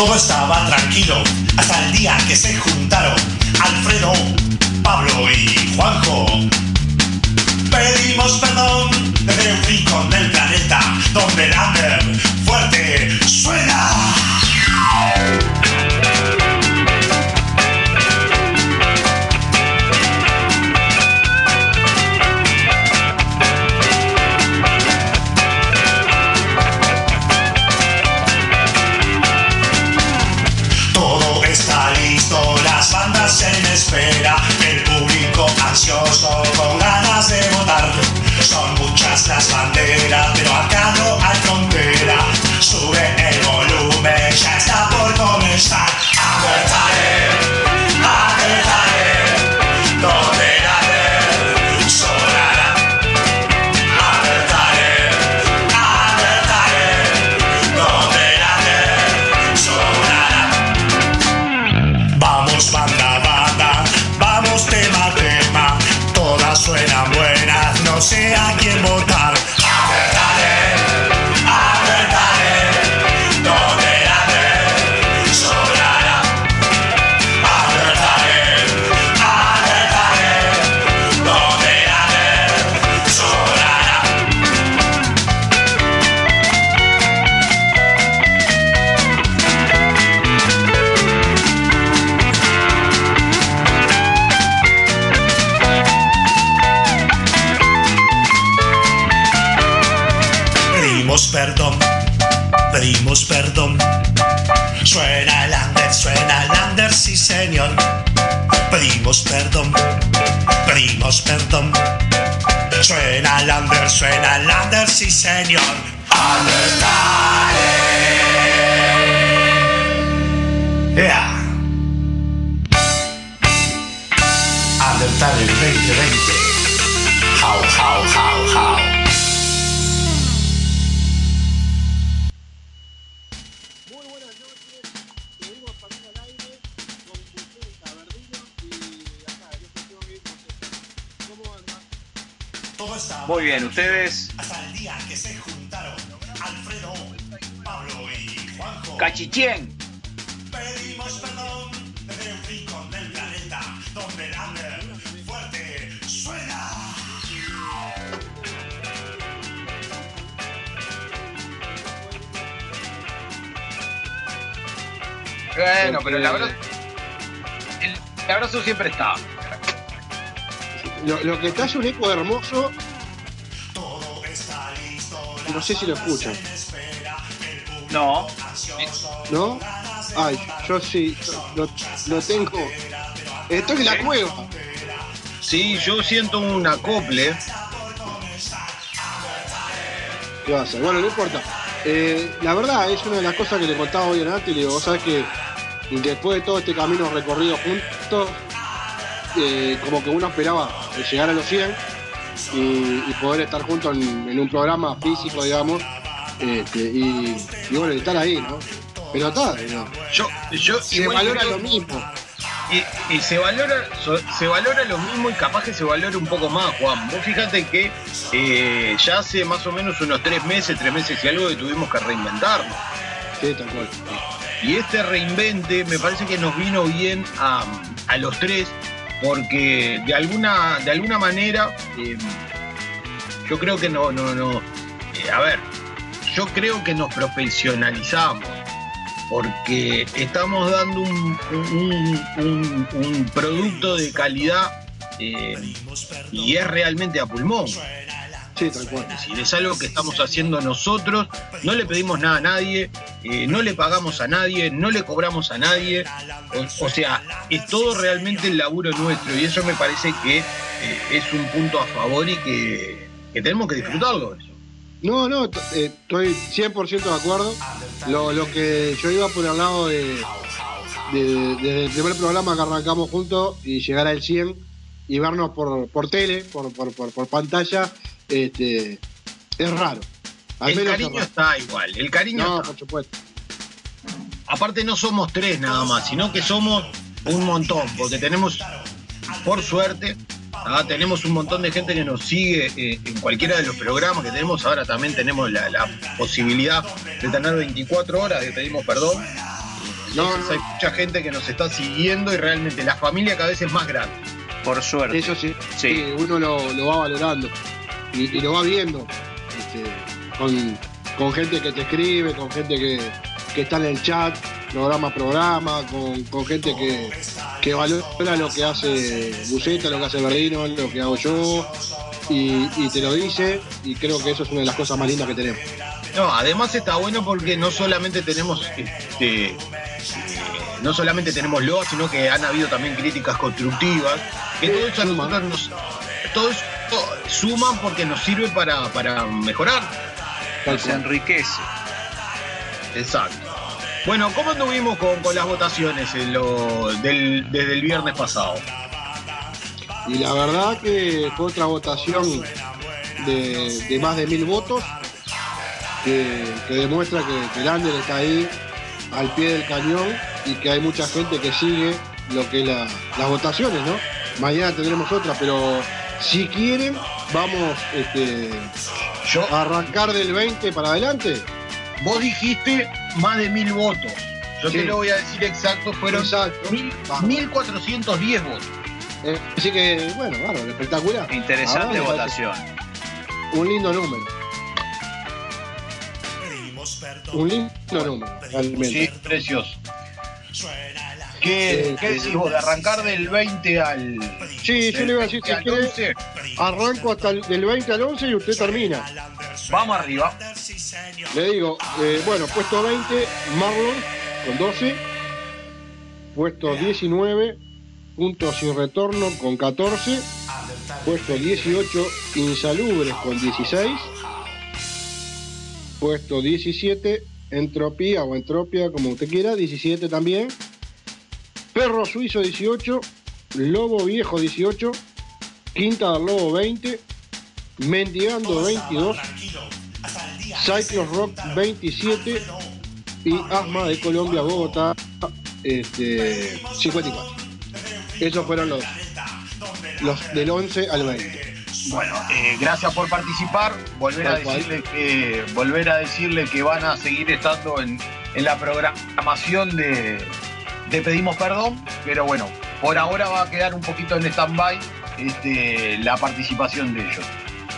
Todo estaba tranquilo hasta el día que se juntaron Alfredo, Pablo y Juanjo. Pedimos perdón desde un rincón del planeta donde el fuerte suena. Banderas, pero acá no hay frontera. Sube el volumen, ya está por comenzar. Señor. Pedimos perdón, pedimos perdón. Suena el under, suena el under, sí señor. Undertale. Yeah. Undertale 2020. How, how, how, how. Muy bien, ustedes. Hasta el día que se juntaron Alfredo, Pablo y Juanjo. Cachichén. Pedimos perdón desde un rincón del planeta donde el under fuerte suena. Bueno, pero el abrazo. El, abrazo siempre está. Lo, lo que está es un eco hermoso. No sé si lo escuchan, No. ¿no? Ay, yo sí, lo, lo tengo. Estoy en la cueva. Sí, yo siento un acople. ¿Qué va a hacer? Bueno, no importa. Eh, la verdad, es una de las cosas que le contaba hoy a Nati. Le digo, vos sabés que después de todo este camino recorrido juntos, eh, como que uno esperaba llegar a los 100 y, y poder estar juntos en, en un programa físico, digamos, este, y, y bueno, estar ahí, ¿no? Pero está, ¿no? Yo, yo se valora creo- lo mismo. Y, y se valora se valora lo mismo y capaz que se valora un poco más, Juan. Vos fíjate que eh, ya hace más o menos unos tres meses, tres meses y algo que tuvimos que reinventarnos. Sí, tal cual. Y este reinvente me parece que nos vino bien a, a los tres, porque de alguna, de alguna manera eh, yo creo que no, no, no. eh, a ver, yo creo que nos profesionalizamos, porque estamos dando un, un- producto de calidad eh, y es realmente a pulmón. Sí, tal cual. Es decir, es algo que estamos haciendo nosotros, no le pedimos nada a nadie, eh, no le pagamos a nadie, no le cobramos a nadie, o, o sea, es todo realmente el laburo nuestro y eso me parece que eh, es un punto a favor y que, que tenemos que disfrutarlo. Eso. No, no, eh, estoy 100% de acuerdo. Lo, lo que yo iba por el lado de, de- desde el primer programa que arrancamos juntos y llegar al 100 y vernos por, por tele, por, por, por, por pantalla, este, es raro. Al el menos es cariño raro. está igual, el cariño No, está. por supuesto. Aparte no somos tres nada más, sino que somos un montón, porque tenemos, por suerte, ah, tenemos un montón de gente que nos sigue eh, en cualquiera de los programas que tenemos. Ahora también tenemos la, la posibilidad de tener 24 horas de pedimos perdón. Entonces hay mucha gente que nos está siguiendo y realmente la familia cada vez es más grande. Por suerte. Eso sí, Sí. sí, uno lo, lo va valorando y, y lo va viendo este, con, con gente que te escribe, con gente que, que está en el chat, programa a programa, con, con gente que, que valora lo que hace Buceta, lo que hace Verdino, lo que hago yo y, y te lo dice y creo que eso es una de las cosas más lindas que tenemos. No, además está bueno porque no solamente tenemos este eh, no solamente tenemos loas, sino que han habido también críticas constructivas, que todo eso a nosotros nos, todo suman porque nos sirve para, para mejorar. Se enriquece. Exacto. Bueno, ¿cómo anduvimos con, con las votaciones en lo- del- desde el viernes pasado? Y la verdad que fue otra votación de, de más de mil votos que, que demuestra que, que el Ander está ahí al pie del cañón y que hay mucha gente que sigue lo que es la- las votaciones, ¿no? Mañana tendremos otra, pero si quieren, vamos este, Yo, a arrancar del 20 para adelante. vos dijiste más de mil votos. Yo Sí. te lo voy a decir exacto, fueron Exacto. mil- Bárbaro. 1410 votos. Eh, así que, bueno, bárbaro, espectacular. Interesante Ahora votación. Un lindo número. Un lindo número, realmente. Sí, precioso. ¿Qué, Sí, qué decís vos? ¿De arrancar del 20 al. Sí, yo le iba a decir, si quiere, 11? arranco hasta el, del 20 al 11 y usted termina. Vamos arriba. Le digo, eh, bueno, puesto 20, Marlon con 12. Puesto 19, puntos sin retorno con 14. Puesto 18, Insalubres con 16. Puesto 17, Entropía o Entropia, como usted quiera, 17 también. Perro Suizo 18, Lobo Viejo 18, Quinta del Lobo 20, Mendigando 22, Cyclos Rock 27 y Asma de Colombia, Bogotá este, 54. Esos fueron los, los del 11 al 20. Bueno, eh, gracias por participar. Volver a, decirle que, volver a decirle que van a seguir estando en, en la programación de, de Pedimos Perdón, pero bueno, por ahora va a quedar un poquito en stand-by este, la participación de ellos.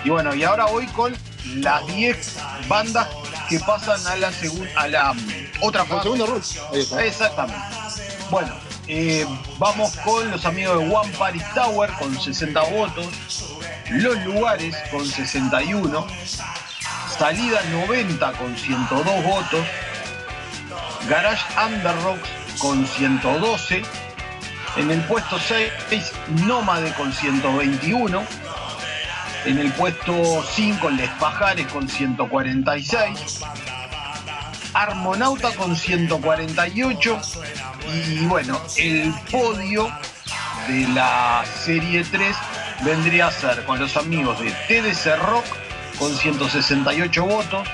Y bueno, y ahora voy con las 10 bandas que pasan a la, segun- a la otra fase. segunda ronda. Exactamente. Bueno, eh, vamos con los amigos de One Paris Tower con 60 votos. Los lugares con 61. Salida 90 con 102 votos. Garage Underrocks con 112. En el puesto 6, Nómade con 121. En el puesto 5, Les Pajares con 146. Armonauta con 148 y bueno, el podio de la serie 3 vendría a ser con los amigos de TDC Rock con 168 votos,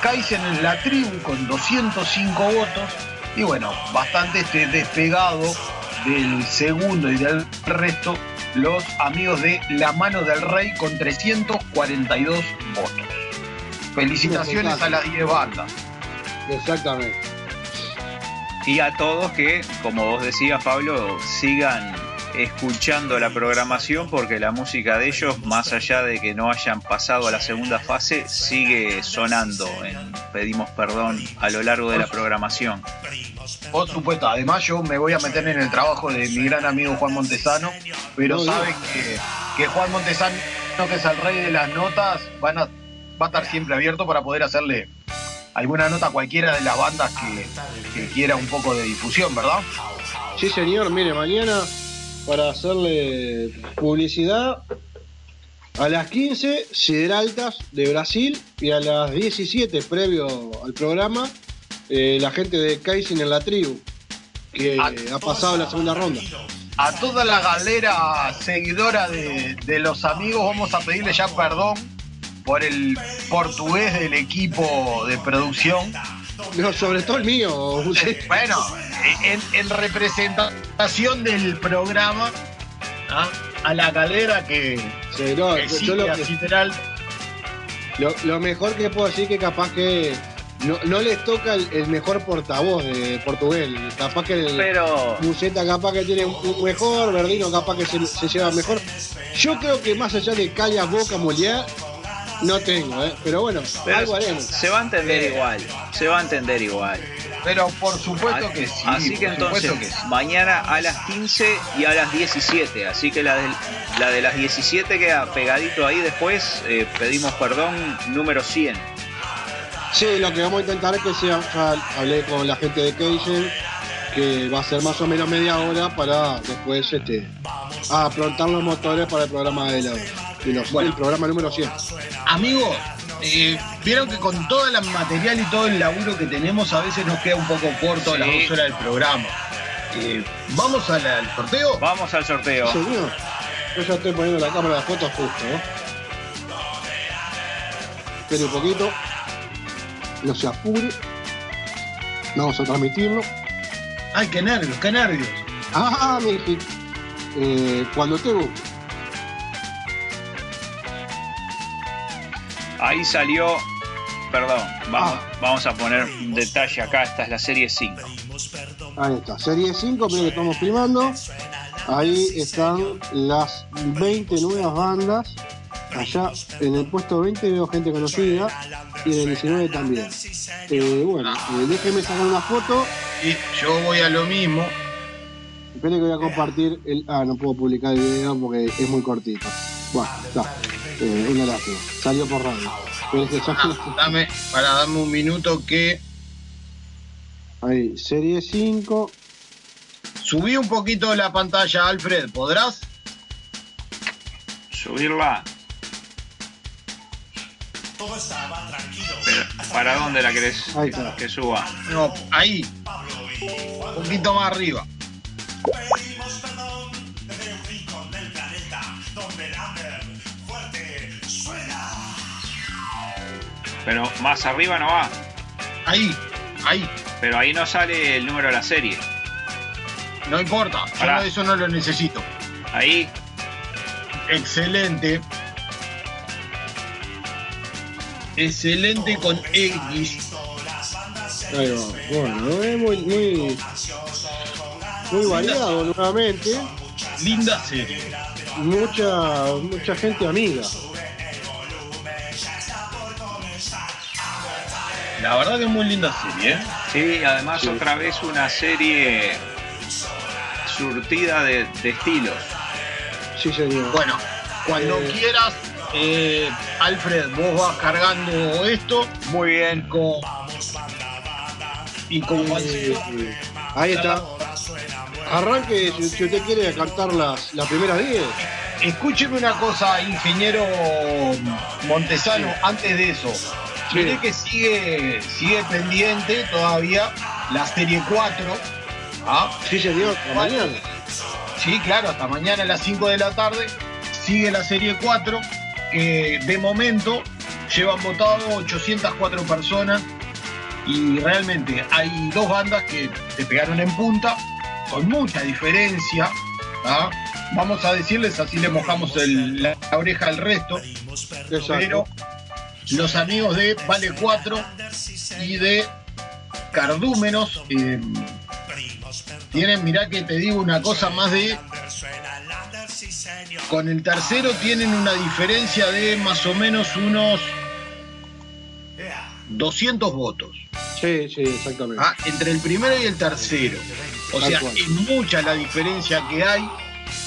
Kaizen en la tribu con 205 votos y bueno, bastante este despegado del segundo y del resto los amigos de La Mano del Rey con 342 votos. Felicitaciones a las 10 bandas. Exactamente. Y a todos que, como vos decías, Pablo, sigan escuchando la programación porque la música de ellos, más allá de que no hayan pasado a la segunda fase, sigue sonando en Pedimos Perdón a lo largo de la programación. Por supuesto, además yo me voy a meter en el trabajo de mi gran amigo Juan Montesano, pero No, saben que, que Juan Montesano, que es el rey de las notas, van a, va a estar siempre abierto para poder hacerle alguna nota a cualquiera de las bandas que, que quiera un poco de difusión, ¿verdad? Sí, señor, mire, mañana para hacerle publicidad a las 15 Sideraltas de Brasil y a las 17 previo al programa eh, la gente de Kaizen en la tribu que ha pasado la segunda ronda. A toda la galera seguidora de, de los amigos vamos a pedirle ya perdón por el portugués del equipo de producción. No, sobre todo el mío. Bueno, en, en representación del programa, ¿ah? a la galera que, Sí, no, que yo sigue lo, Sideral, lo- lo mejor que puedo decir que capaz que no, no les toca el, el mejor portavoz de Portugal. Capaz que el Pero Museta capaz que tiene un un mejor, Verdino capaz que se, se lleva mejor. Yo creo que más allá de Callas, Boca, Moliá, no tengo, ¿eh? Pero bueno, pero algo haremos. se va a entender igual. Se va a entender igual. Pero por supuesto que sí. Así que entonces, supuesto que sí. mañana a las 15 y a las 17. Así que la de, la de las 17 queda pegadito ahí después. eh, pedimos perdón, número 100. Sí, lo que vamos a intentar es que sea, ya hablé con la gente de Keiser, que va a ser más o menos media hora para después este, aprontar los motores para el programa de, la, de los, Bueno. el programa número 100. Amigos, eh, vieron que con todo el material y todo el laburo que tenemos a veces nos queda un poco corto Sí. las dos horas del programa. Eh, ¿Vamos al, al sorteo? Vamos al sorteo. Sí, señor. Yo ya estoy poniendo la cámara de fotos justo, ¿no? Espere un poquito. No se apure. Vamos a transmitirlo. Ay, qué nervios, qué nervios. Ah, mi. Eh, cuando te guste. Ahí salió. Perdón, vamos, Ah. vamos a poner un detalle acá. Esta es la serie 5. Ahí está. Serie 5, pero que estamos filmando. Ahí están las 20 nuevas bandas. Allá en el puesto 20 veo gente conocida y en el 19 también. Eh, bueno, eh, déjenme sacar una foto. Y yo voy a lo mismo. Esperen que voy a compartir el. Ah, no puedo publicar el video porque es muy cortito. Bueno, está. Eh, una lástima. Salió por radio. Pero es que ya- Ah, dame, para darme un minuto que Ahí, serie 5. subí un poquito la pantalla, Alfred. ¿Podrás? Subirla. Todo estaba tranquilo. Pero, ¿Para dónde la querés Ahí está. que suba? No, ahí. Un poquito más arriba. Pero más arriba no va. Ahí, ahí. Pero ahí no sale el número de la serie. No importa. Yo Pará. no- eso no lo necesito. Ahí. Excelente. Excelente con X. Ahí va. Bueno, es muy, muy, muy variado nuevamente. Linda serie. Mucha, mucha gente amiga. La verdad que es muy linda serie, ¿eh? Sí, además Sí. otra vez una serie surtida de, de estilos. Sí, señor. Bueno, cuando Eh. quieras, eh, Alfred, vos vas cargando esto Muy bien. con. Y con Eh, eh, ahí está. Arranque si, si usted quiere cantar las, las primeras 10. Escúcheme una cosa, ingeniero Montesano, antes de eso. Sí. Miré que sigue, sigue pendiente todavía la serie 4. ¿ah? Sí, señor. La mañana. Sí, claro, hasta mañana a las 5 de la tarde sigue la serie 4, que de momento llevan votado 804 personas y realmente hay dos bandas que se pegaron en punta con mucha diferencia. ¿ah? Vamos a decirles, así le mojamos el- la, la oreja al resto, pero Exacto. Los amigos de Vale 4 y de Cardúmenos eh, tienen, mirá que te digo una cosa más de con el tercero tienen una diferencia de más o menos unos 200 votos. Sí, sí, exactamente. ¿ah? Entre el primero y el tercero. O sea, es mucha la diferencia que hay.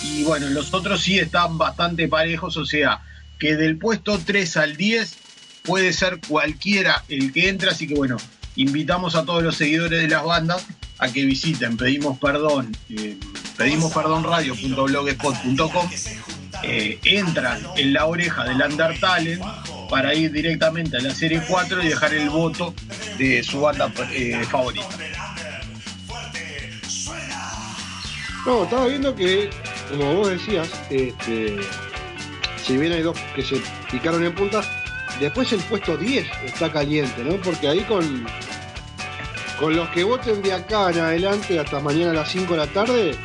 Y bueno, los otros sí están bastante parejos. O sea, que del puesto 3 al 10 puede ser cualquiera el que entra. Así que bueno, invitamos a todos los seguidores de las bandas a que visiten Pedimos Perdón, eh, pedimos perdón radio.blogspot.com. Eh, entran en la oreja del Under Talent para ir directamente a la serie 4 y dejar el voto de su banda eh, favorita. No, estaba viendo que, como vos decías, este, si bien hay dos que se picaron en punta, después el puesto 10 está caliente, ¿no? Porque ahí con, con los que voten de acá en adelante hasta mañana a las 5 de la tarde,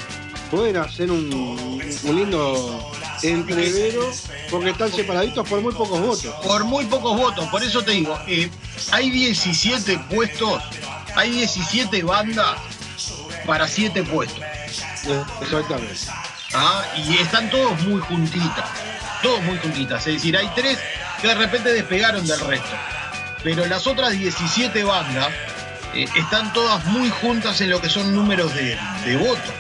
pueden hacer un, un lindo entrevero porque están separaditos por muy pocos votos. Por muy pocos votos, por eso te digo, eh, hay 17 puestos, hay 17 bandas para 7 puestos. Eh, Exactamente. ¿Ah? Y están todos muy juntitas, todos muy juntitas. Es decir, hay tres que de repente despegaron del resto. Pero las otras 17 bandas eh, están todas muy juntas en lo que son números de, de votos.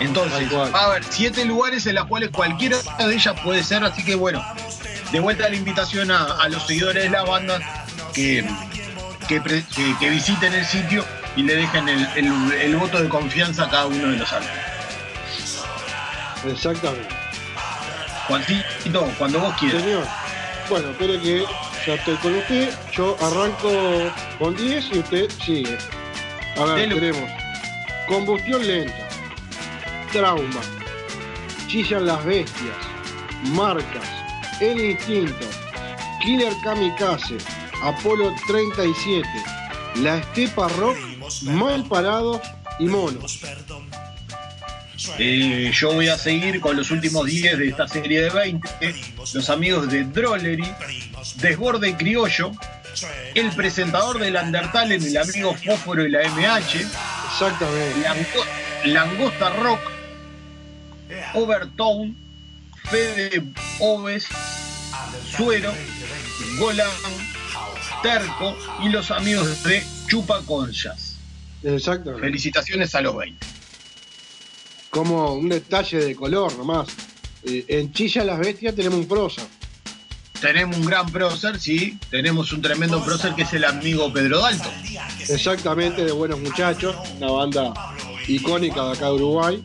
Entonces, va a haber siete lugares en los cuales cualquiera de ellas puede ser, así que bueno, de vuelta la invitación a, a los seguidores de la banda que, que- que visiten el sitio y le dejen el, el- el voto de confianza a cada uno de los álbumes. Exactamente. Juancito, cuando vos quieras. Señor. Bueno, espere que ya estoy con usted. Yo arranco con 10 y usted sigue. A ver, Dele. tenemos combustión lenta, trauma, chillan las bestias, marcas, el instinto, killer kamikaze, Apolo 37, la estepa rock, mal parados y monos. Eh, yo voy a seguir con los últimos 10 de esta serie de 20. Los amigos de Drollery, Desborde Criollo, el presentador del Undertale, el amigo Fósforo y la MH, Exactamente. Lango- Langosta Rock, Overtone, Fede Oves, Suero, Golan, Terco y los amigos de Chupa Conchas. Exactamente. Felicitaciones a los 20. Como un detalle de color nomás. Eh, en Chilla las bestias tenemos un prosa. Tenemos un gran prócer, sí, tenemos un tremendo prócer que es el amigo Pedro Dalton. Exactamente, de Buenos Muchachos, una banda icónica de acá de Uruguay.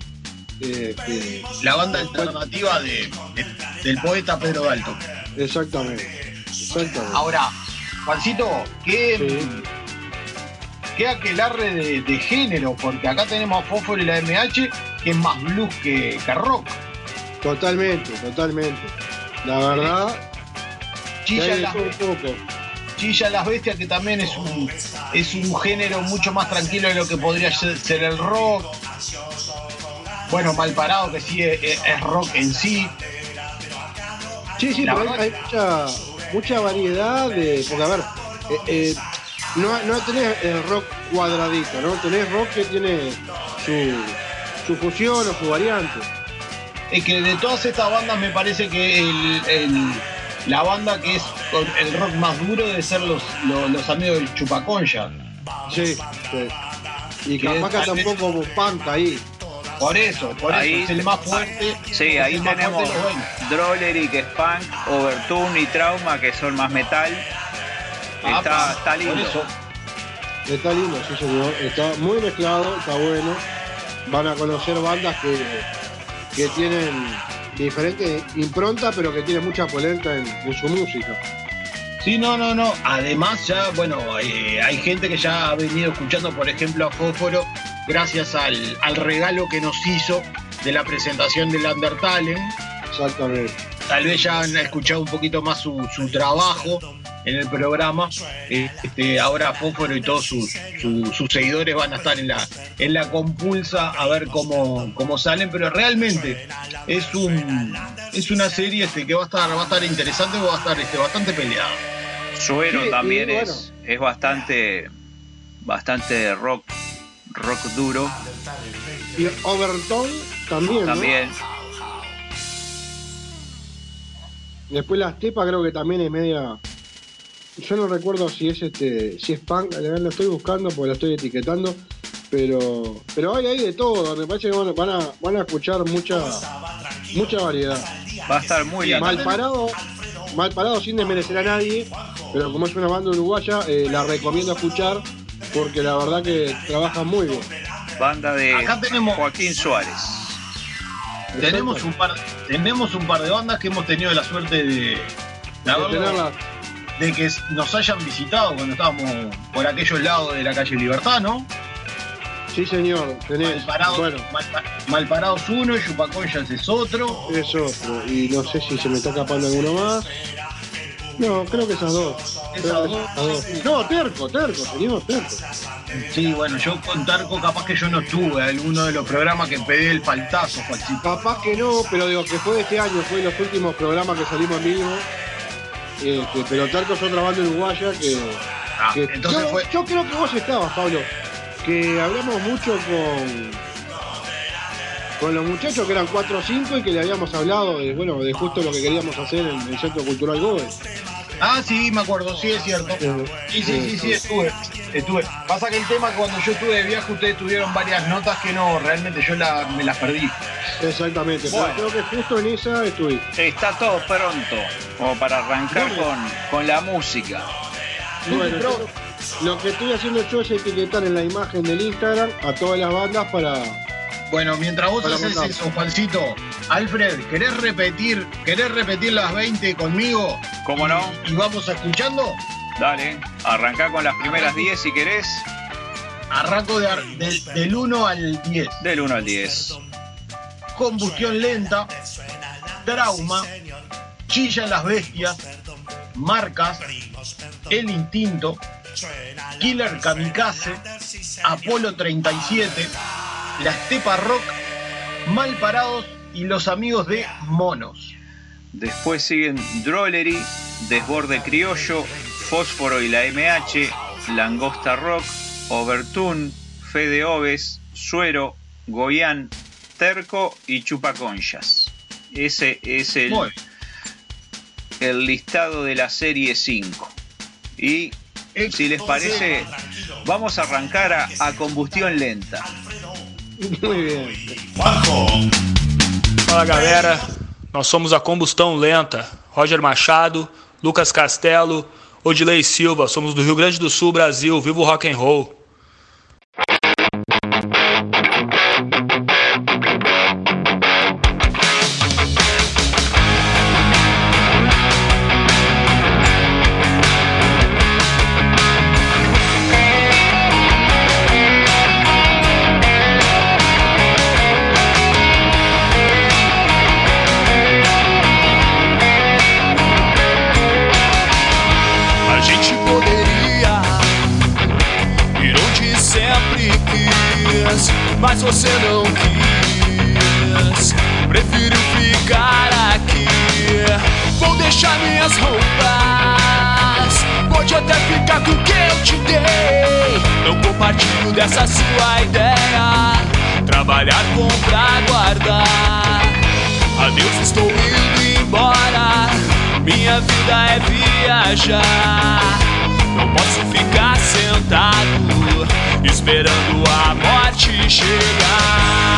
Eh, que- La banda alternativa de, de- del poeta Pedro Dalton. exactamente. Exactamente. Ahora, Juancito, ¿qué, Sí. qué aquelarre de, de género? Porque acá tenemos a Fósforo y la MH, que es más blues que, que rock. Totalmente, totalmente. La verdad, Chilla, las, todo un poco. Chilla las Bestias, que también es un, es un género mucho más tranquilo de lo que podría ser ser el rock. Bueno, Malparado, que sí es, rock en sí. Sí, sí, pero hay mucha, mucha variedad de. Porque a ver, eh, eh, no, no tenés el rock cuadradito, ¿no? Tenés rock que tiene su, su fusión o su variante. Es que de todas estas bandas me parece que el, el- la banda que es con el rock más duro debe ser los, los, los amigos del Chupaconcha. Sí, sí. Y vez- tampoco panta ahí. Por eso, por Ahí- eso es el más fuerte. Sí, es ahí tenemos fuerte de los 20. Drollery, que es punk, Overtune y Trauma, que son más metal. Ah, Está, lindo. Está lindo, sí señor. Está muy mezclado, está bueno. Van a conocer bandas que, que tienen diferente impronta, pero que tienen mucha polenta en, en su música. Sí, no, no, no. Además, ya, bueno, eh, hay gente que ya ha venido escuchando, por ejemplo, a Fósforo, gracias al, al regalo que nos hizo de la presentación del Undertale. Exactamente. Tal vez ya han escuchado un poquito más su, su trabajo en el programa. Este, ahora Fósforo y todos sus, su- sus seguidores van a estar en la, en la compulsa a ver cómo, cómo salen, pero realmente es un es una serie este, que va a estar, va a estar interesante, va a estar este, bastante peleada. Suero Sí, también bueno. es, es bastante, bastante rock, rock duro. Y Overtone también. ¿no? Después la estepa creo que también es media. Yo no recuerdo si es este, si es punk, la verdad la estoy buscando porque la estoy etiquetando, pero pero hay ahí de todo, me parece que van, a- van a, van a escuchar mucha mucha variedad. Va a estar muy lindo. Mal parado, mal parado sin desmerecer a nadie, pero como es una banda uruguaya, eh, la recomiendo escuchar porque la verdad que trabajan muy bien. Banda de Acá tenemos- Joaquín Suárez. Tenemos un par, tenemos un par de bandas que hemos tenido la suerte de, de De que nos hayan visitado cuando estábamos por aquellos lados de la calle Libertad, ¿no? Sí señor, tenés. Malparados, Bueno, Malparados uno, Yupacoyas es otro. es otro. Y no sé si se me está escapando alguno más. No, creo que esas dos. Esas. No, terco, terco, señor, terco. Sí, bueno, yo con Tarco capaz que yo no tuve alguno de los programas que pedí el faltazo, Juancito. Capaz que no, pero digo que fue de este año, fue de los últimos programas que salimos en vivo. Este, pero Tarco es otra banda uruguaya que. Ah, que- entonces yo, fue. yo creo que vos estabas, Pablo. Que hablamos mucho con. Con los muchachos que eran 4 o 5 y que le habíamos hablado de, bueno, de justo lo que queríamos hacer en el Centro Cultural Gobe. Ah, sí, me acuerdo, sí, es cierto. Sí, sí, sí, sí, estuve. Estuve. Pasa que el tema cuando yo estuve de viaje, ustedes tuvieron varias notas que no, realmente yo la- me las perdí. Exactamente, Bueno. pero creo que justo en esa estuviste. Está todo pronto, como para arrancar con, con la música. Bueno, Pero- lo que estoy haciendo yo es etiquetar en la imagen del Instagram a todas las bandas para. Bueno, mientras vos Para haces montar. eso, Juancito, Alfred, ¿querés repetir, querés repetir las 20 conmigo? ¿Cómo no? ¿Y vamos escuchando? Dale, arrancá con las primeras 10 si querés, Arranco de ar- del- del 1 al 10. del 1 al 10. Combustión lenta, trauma, chillan las bestias, marcas, el instinto, Killer Kamikaze, Apolo 37, la Estepa Rock, Mal Parados y los amigos de Monos. Después siguen Drollery, Desborde Criollo, Fósforo y la MH, Langosta Rock, Overtune, Fede Oves, Suero, Goyán, Terco y Chupaconchas. Ese es el, el listado de la serie 5. Y si les parece, vamos a arrancar a, a combustión lenta. Fala galera, nós somos a Combustão Lenta, Roger Machado, Lucas Castelo, Odilei Silva, somos do Rio Grande do Sul, Brasil, viva o rock and roll. Dessa sua ideia. Trabalhar, comprar, guardar. Adeus, estou indo embora. Minha vida é viajar. Não posso ficar sentado esperando a morte chegar.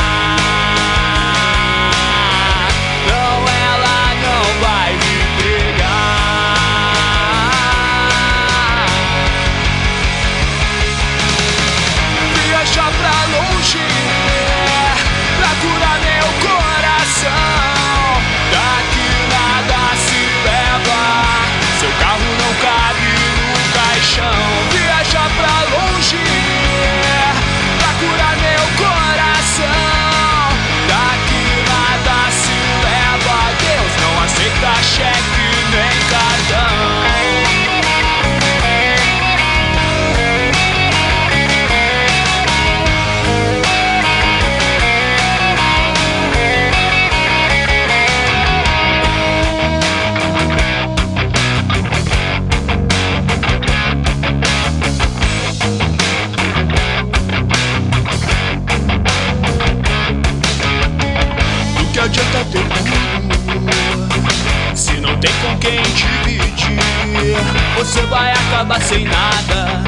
Sem nada.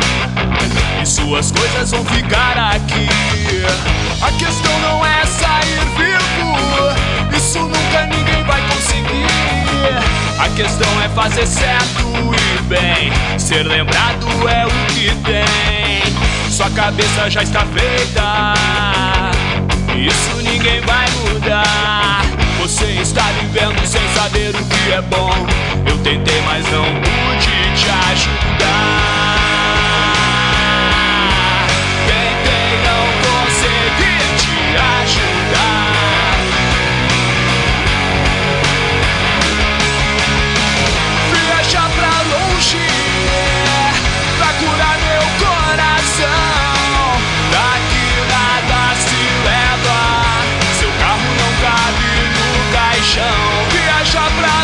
E suas coisas vão ficar aqui. A questão não é sair vivo. Isso nunca ninguém vai conseguir. A questão é fazer certo e bem. Ser lembrado é o que tem. Sua cabeça já está feita. Isso ninguém vai mudar. Você está vivendo sem saber o que é bom. Eu tentei, mas não pude te ajudar. Tentei, não consegui te ajudar. Viaja pra longe é pra curar meu coração. Daqui nada se leva. Seu carro não cabe no caixão. Viaja pra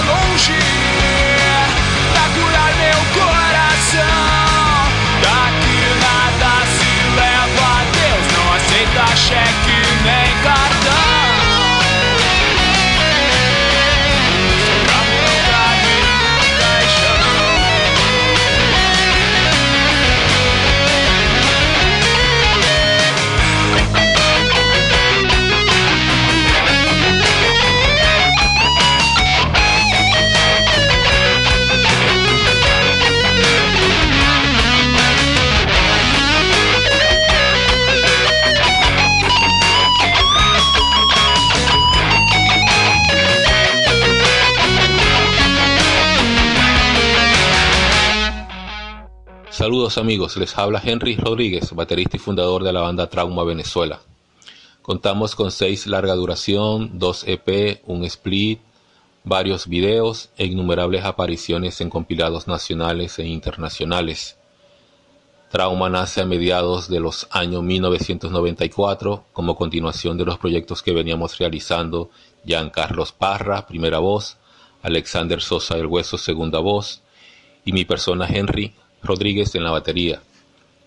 Amigos, les habla Henry Rodríguez, baterista y fundador de la banda Trauma Venezuela. Contamos con seis larga duración, dos EP, un split, varios videos e innumerables apariciones en compilados nacionales e internacionales. Trauma nace a mediados de los años 1994 como continuación de los proyectos que veníamos realizando Jean Carlos Parra, primera voz, Alexander Sosa El Hueso, segunda voz, y mi persona Henry Rodríguez en la batería.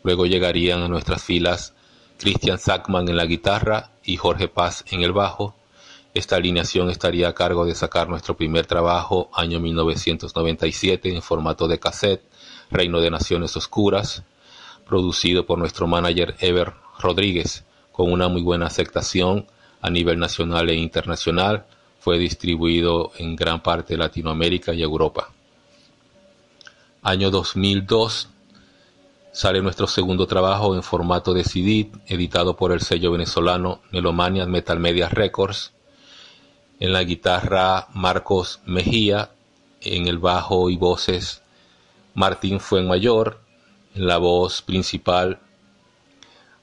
Luego llegarían a nuestras filas Christian Sackman en la guitarra y Jorge Paz en el bajo. Esta alineación estaría a cargo de sacar nuestro primer trabajo, año 1997, en formato de cassette, Reino de Naciones Oscuras, producido por nuestro manager Ever Rodríguez, con una muy buena aceptación a nivel nacional e internacional. Fue distribuido en gran parte de Latinoamérica y Europa. Año 2002 sale nuestro segundo trabajo en formato de CD, editado por el sello venezolano Melomania Metal Media Records. En la guitarra Marcos Mejía, en el bajo y voces Martín Fuenmayor, en la voz principal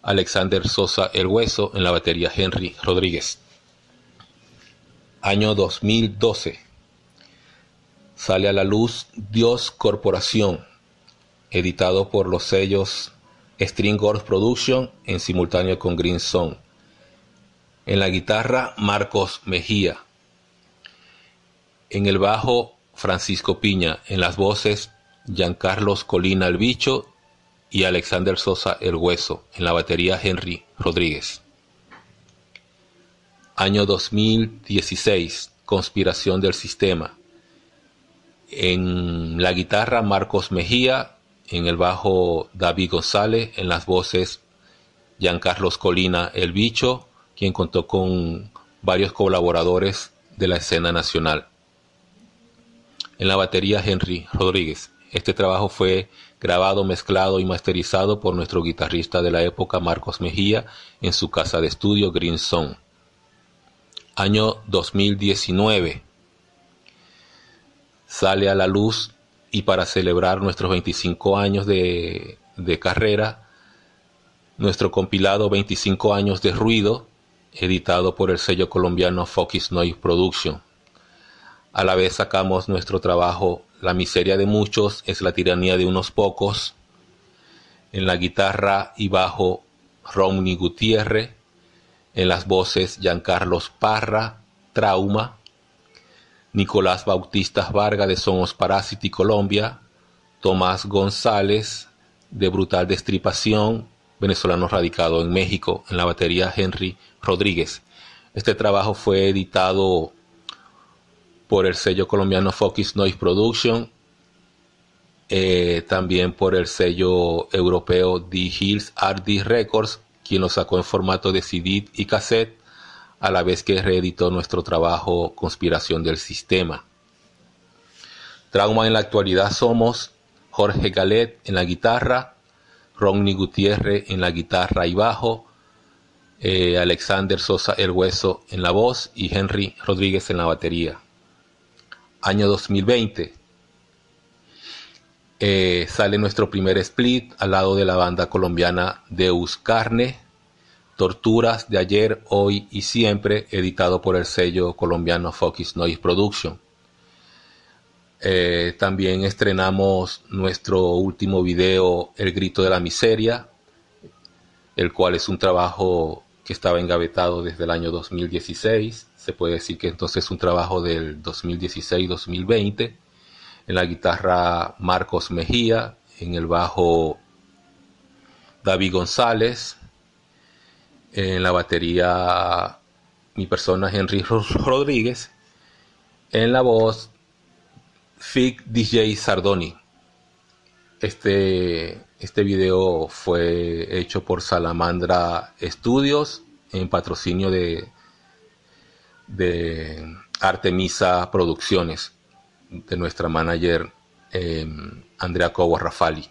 Alexander Sosa El Hueso, en la batería Henry Rodríguez. Año 2012. Sale a la luz Dios Corporación, editado por los sellos String Gods Production en simultáneo con Green Zone. En la guitarra Marcos Mejía. En el bajo Francisco Piña. En las voces Giancarlos Colina el Bicho y Alexander Sosa el Hueso. En la batería Henry Rodríguez. Año 2016. Conspiración del Sistema. En la guitarra Marcos Mejía en el bajo David González, en las voces Giancarlos Colina El Bicho, quien contó con varios colaboradores de la escena nacional. En la batería Henry Rodríguez. Este trabajo fue grabado, mezclado y masterizado por nuestro guitarrista de la época Marcos Mejía en su casa de estudio Green Zone. Año 2019. Sale a la luz y para celebrar nuestros 25 años de, carrera, nuestro compilado 25 años de ruido, editado por el sello colombiano Focus Noise Production. A la vez sacamos nuestro trabajo La miseria de muchos es la tiranía de unos pocos. En la guitarra y bajo Romney Gutiérrez. En las voces Giancarlos Parra, Trauma. Nicolás Bautistas Vargas de Somos Parásiti Colombia, Tomás González de Brutal Destripación, venezolano radicado en México, en la batería Henry Rodríguez. Este trabajo fue editado por el sello colombiano Focus Noise Production, eh, también por el sello europeo The Hills RD Records, quien lo sacó en formato de CD y cassette a la vez que reeditó nuestro trabajo Conspiración del Sistema. Trauma en la actualidad somos Jorge Galet en la guitarra, Ronnie Gutiérrez en la guitarra y bajo, eh, Alexander Sosa El Hueso en la voz y Henry Rodríguez en la batería. Año 2020. Eh, sale nuestro primer split al lado de la banda colombiana Deus Carne, Torturas de ayer, hoy y siempre, editado por el sello colombiano Focus Noise Production. Eh, también estrenamos nuestro último video, El Grito de la Miseria, el cual es un trabajo que estaba engavetado desde el año 2016. Se puede decir que entonces es un trabajo del 2016-2020. En la guitarra Marcos Mejía, en el bajo David González, en la batería mi persona Henry Rodríguez, en la voz Fig DJ Sardoni. Este, este video fue hecho por Salamandra Studios en patrocinio de, Artemisa Producciones de nuestra manager eh, Andrea Cobo Rafali.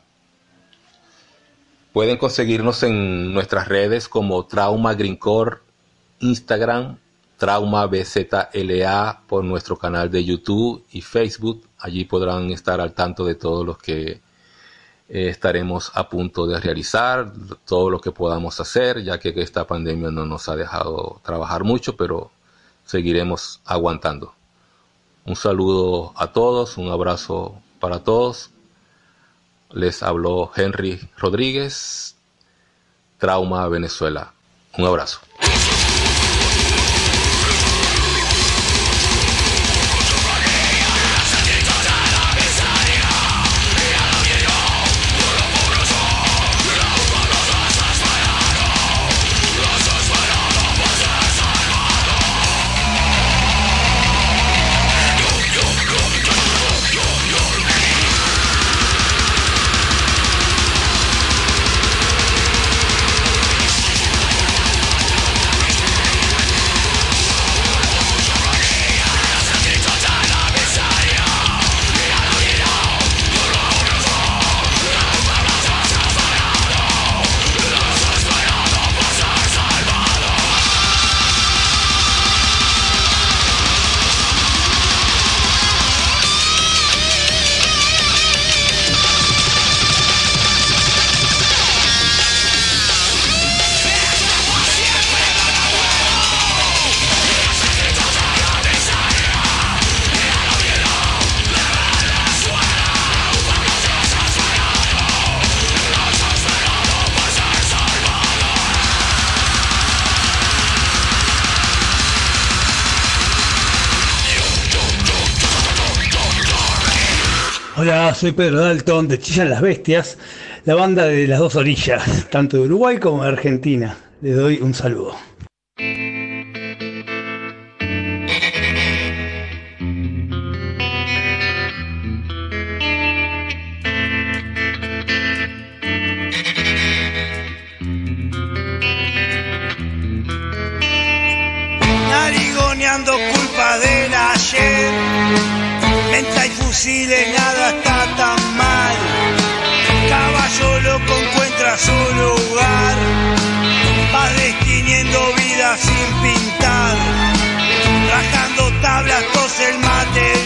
Pueden conseguirnos en nuestras redes como Trauma Greencore, Instagram, Trauma BZLA por nuestro canal de YouTube y Facebook. Allí podrán estar al tanto de todo lo que eh, estaremos a punto de realizar todo lo que podamos hacer, ya que esta pandemia no nos ha dejado trabajar mucho, pero seguiremos aguantando. Un saludo a todos, un abrazo para todos. Les habló Henry Rodríguez, Trauma Venezuela. Un abrazo. Soy Pedro Dalton de Chillan las Bestias, la banda de las dos orillas, tanto de Uruguay como de Argentina. Les doy un saludo. Fusiles, nada está tan mal. Caballo loco encuentra su lugar. Va destiniendo vida sin pintar. Rajando tablas, tose el material.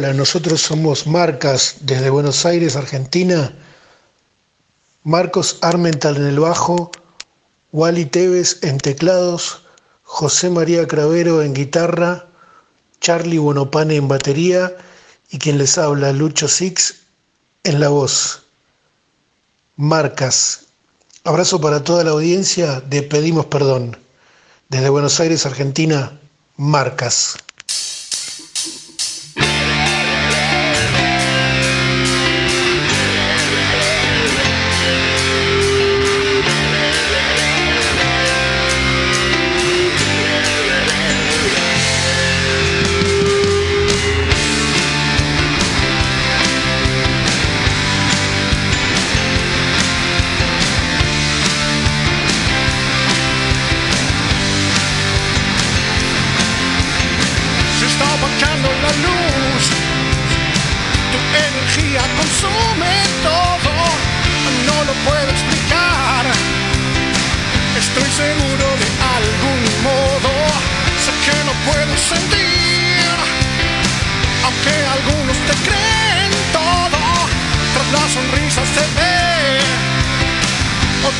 Nosotros somos Marcas desde Buenos Aires, Argentina. Marcos Armental en el bajo, Wally Tevez en teclados, José María Cravero en guitarra, Charlie Bonopane en batería y quien les habla, Lucho Six, en la voz. Marcas. Abrazo para toda la audiencia de Pedimos Perdón. Desde Buenos Aires, Argentina, Marcas.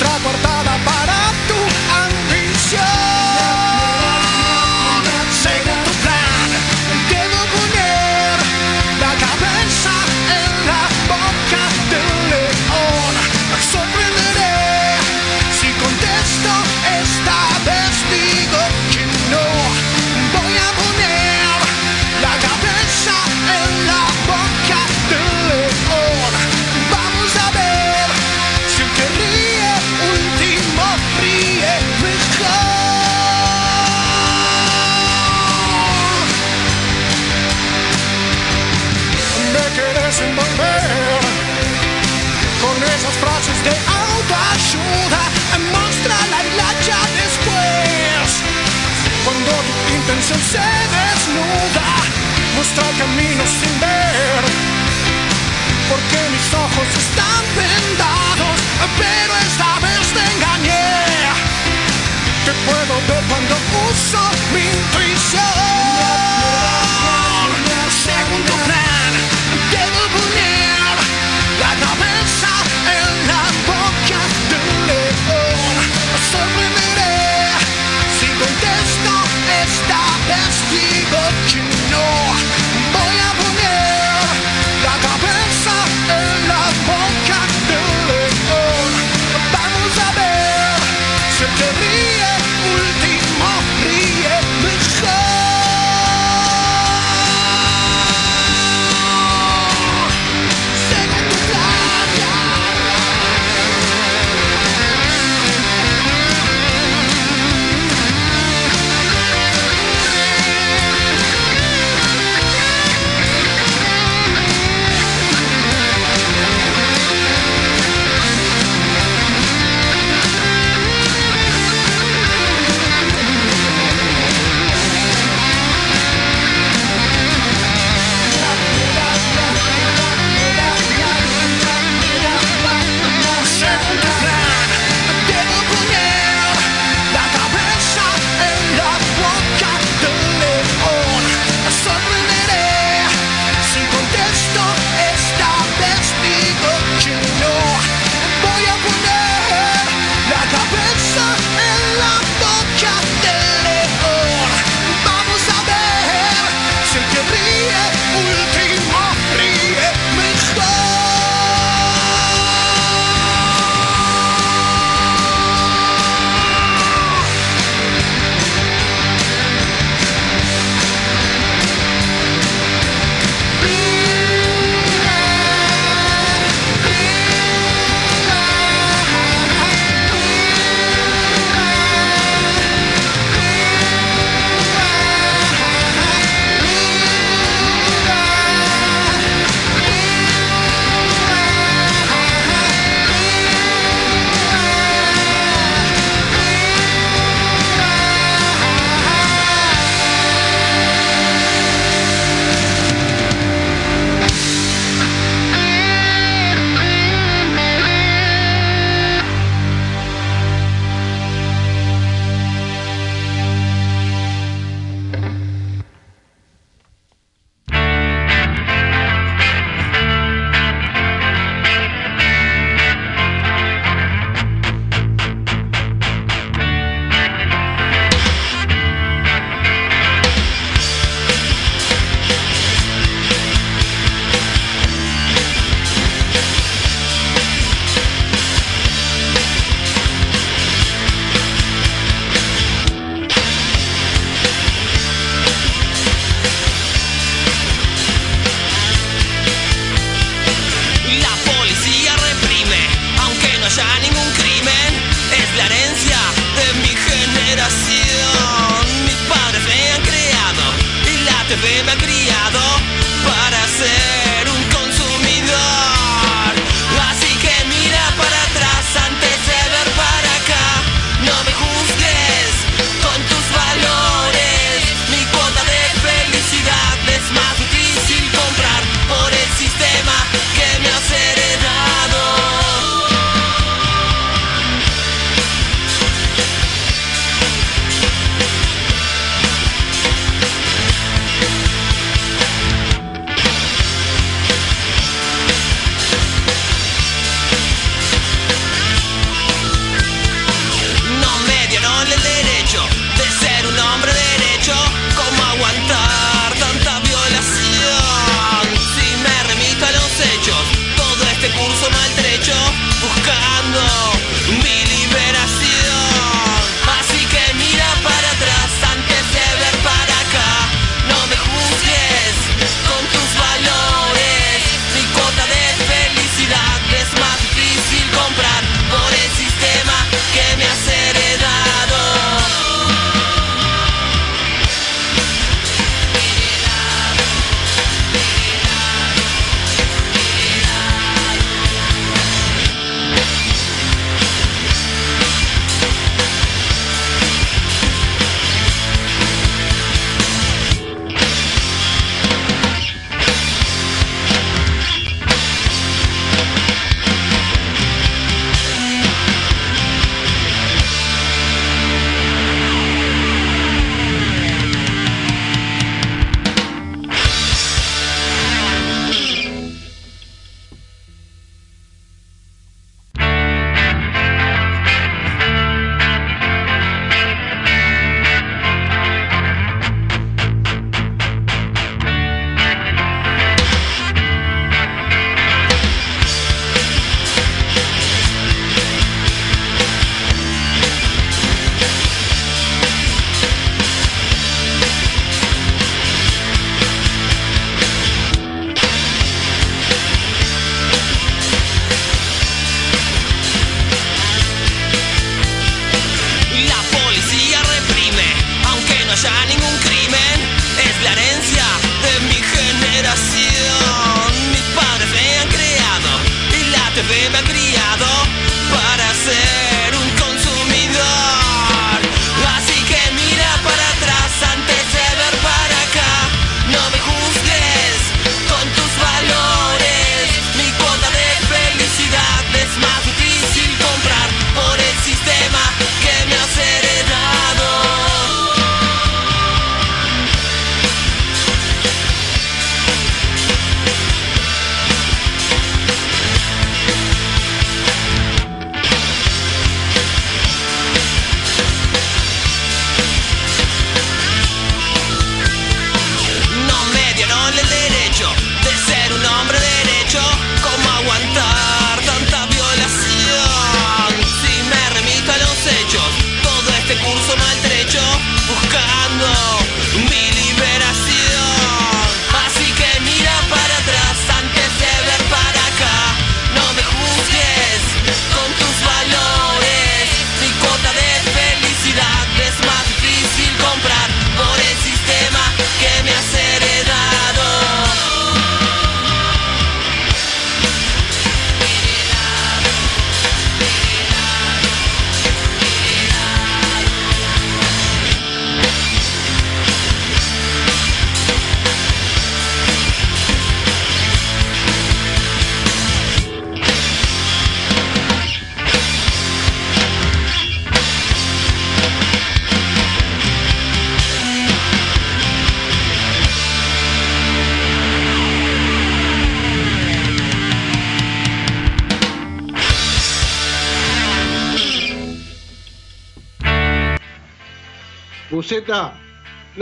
Otra guardada se desnuda, muestra el camino sin ver. Porque mis ojos están vendados, pero esta vez te engañé. Te puedo ver cuando uso mi intuición.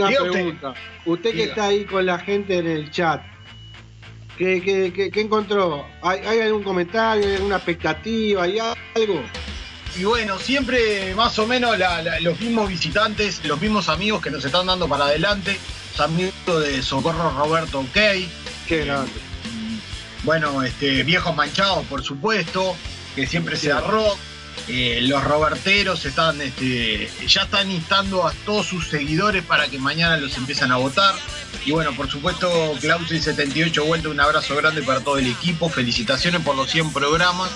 una pregunta. Usted, que está ahí con la gente en el chat, ¿qué, qué, qué, encontró? ¿Hay, ¿Hay, algún comentario, hay alguna expectativa, hay algo? Y bueno, siempre más o menos los mismos visitantes, los mismos amigos que nos están dando para adelante. Amigos de Socorro Roberto OK. Qué grande. Bueno, este, viejos manchados, por supuesto, que siempre sea rock eh, los roberteros están, este, ya están instando a todos sus seguidores para que mañana los empiezan a votar. Y bueno, por supuesto, Klaus y 78 vuelta, un abrazo grande para todo el equipo. Felicitaciones por los 100 programas.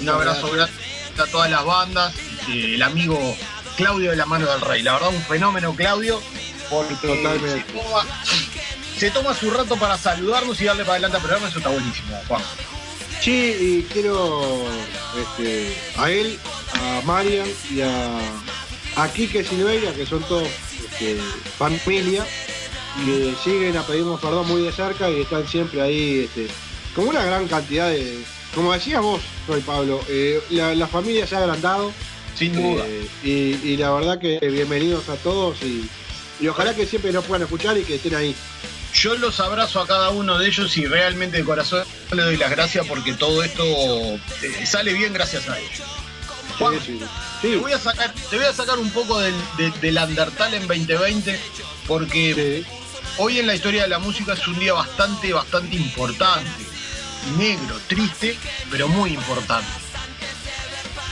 Un abrazo grande a todas las bandas. Este, el amigo Claudio de la mano del rey. La verdad, un fenómeno, Claudio, porque Totalmente. Se, toma, se toma su rato para saludarnos y darle para adelante al programa. Eso está buenísimo, Juan. Sí, y quiero este, a él, a Marian y a, a Quique Silveira, que son todos este, familia, que siguen a pedirnos perdón muy de cerca y están siempre ahí, este, con una gran cantidad de. Como decías vos, soy Pablo, eh, la, la familia se ha agrandado. Sin duda. eh, y, y la verdad que bienvenidos a todos y, y ojalá que siempre nos puedan escuchar y que estén ahí. Yo los abrazo a cada uno de ellos y realmente de corazón le doy las gracias porque todo esto eh, sale bien gracias a ellos. Juan, Te, voy a sacar, te voy a sacar un poco del, de- del en 2020 porque hoy en la historia de la música es un día bastante, bastante importante. Negro, triste, pero muy importante.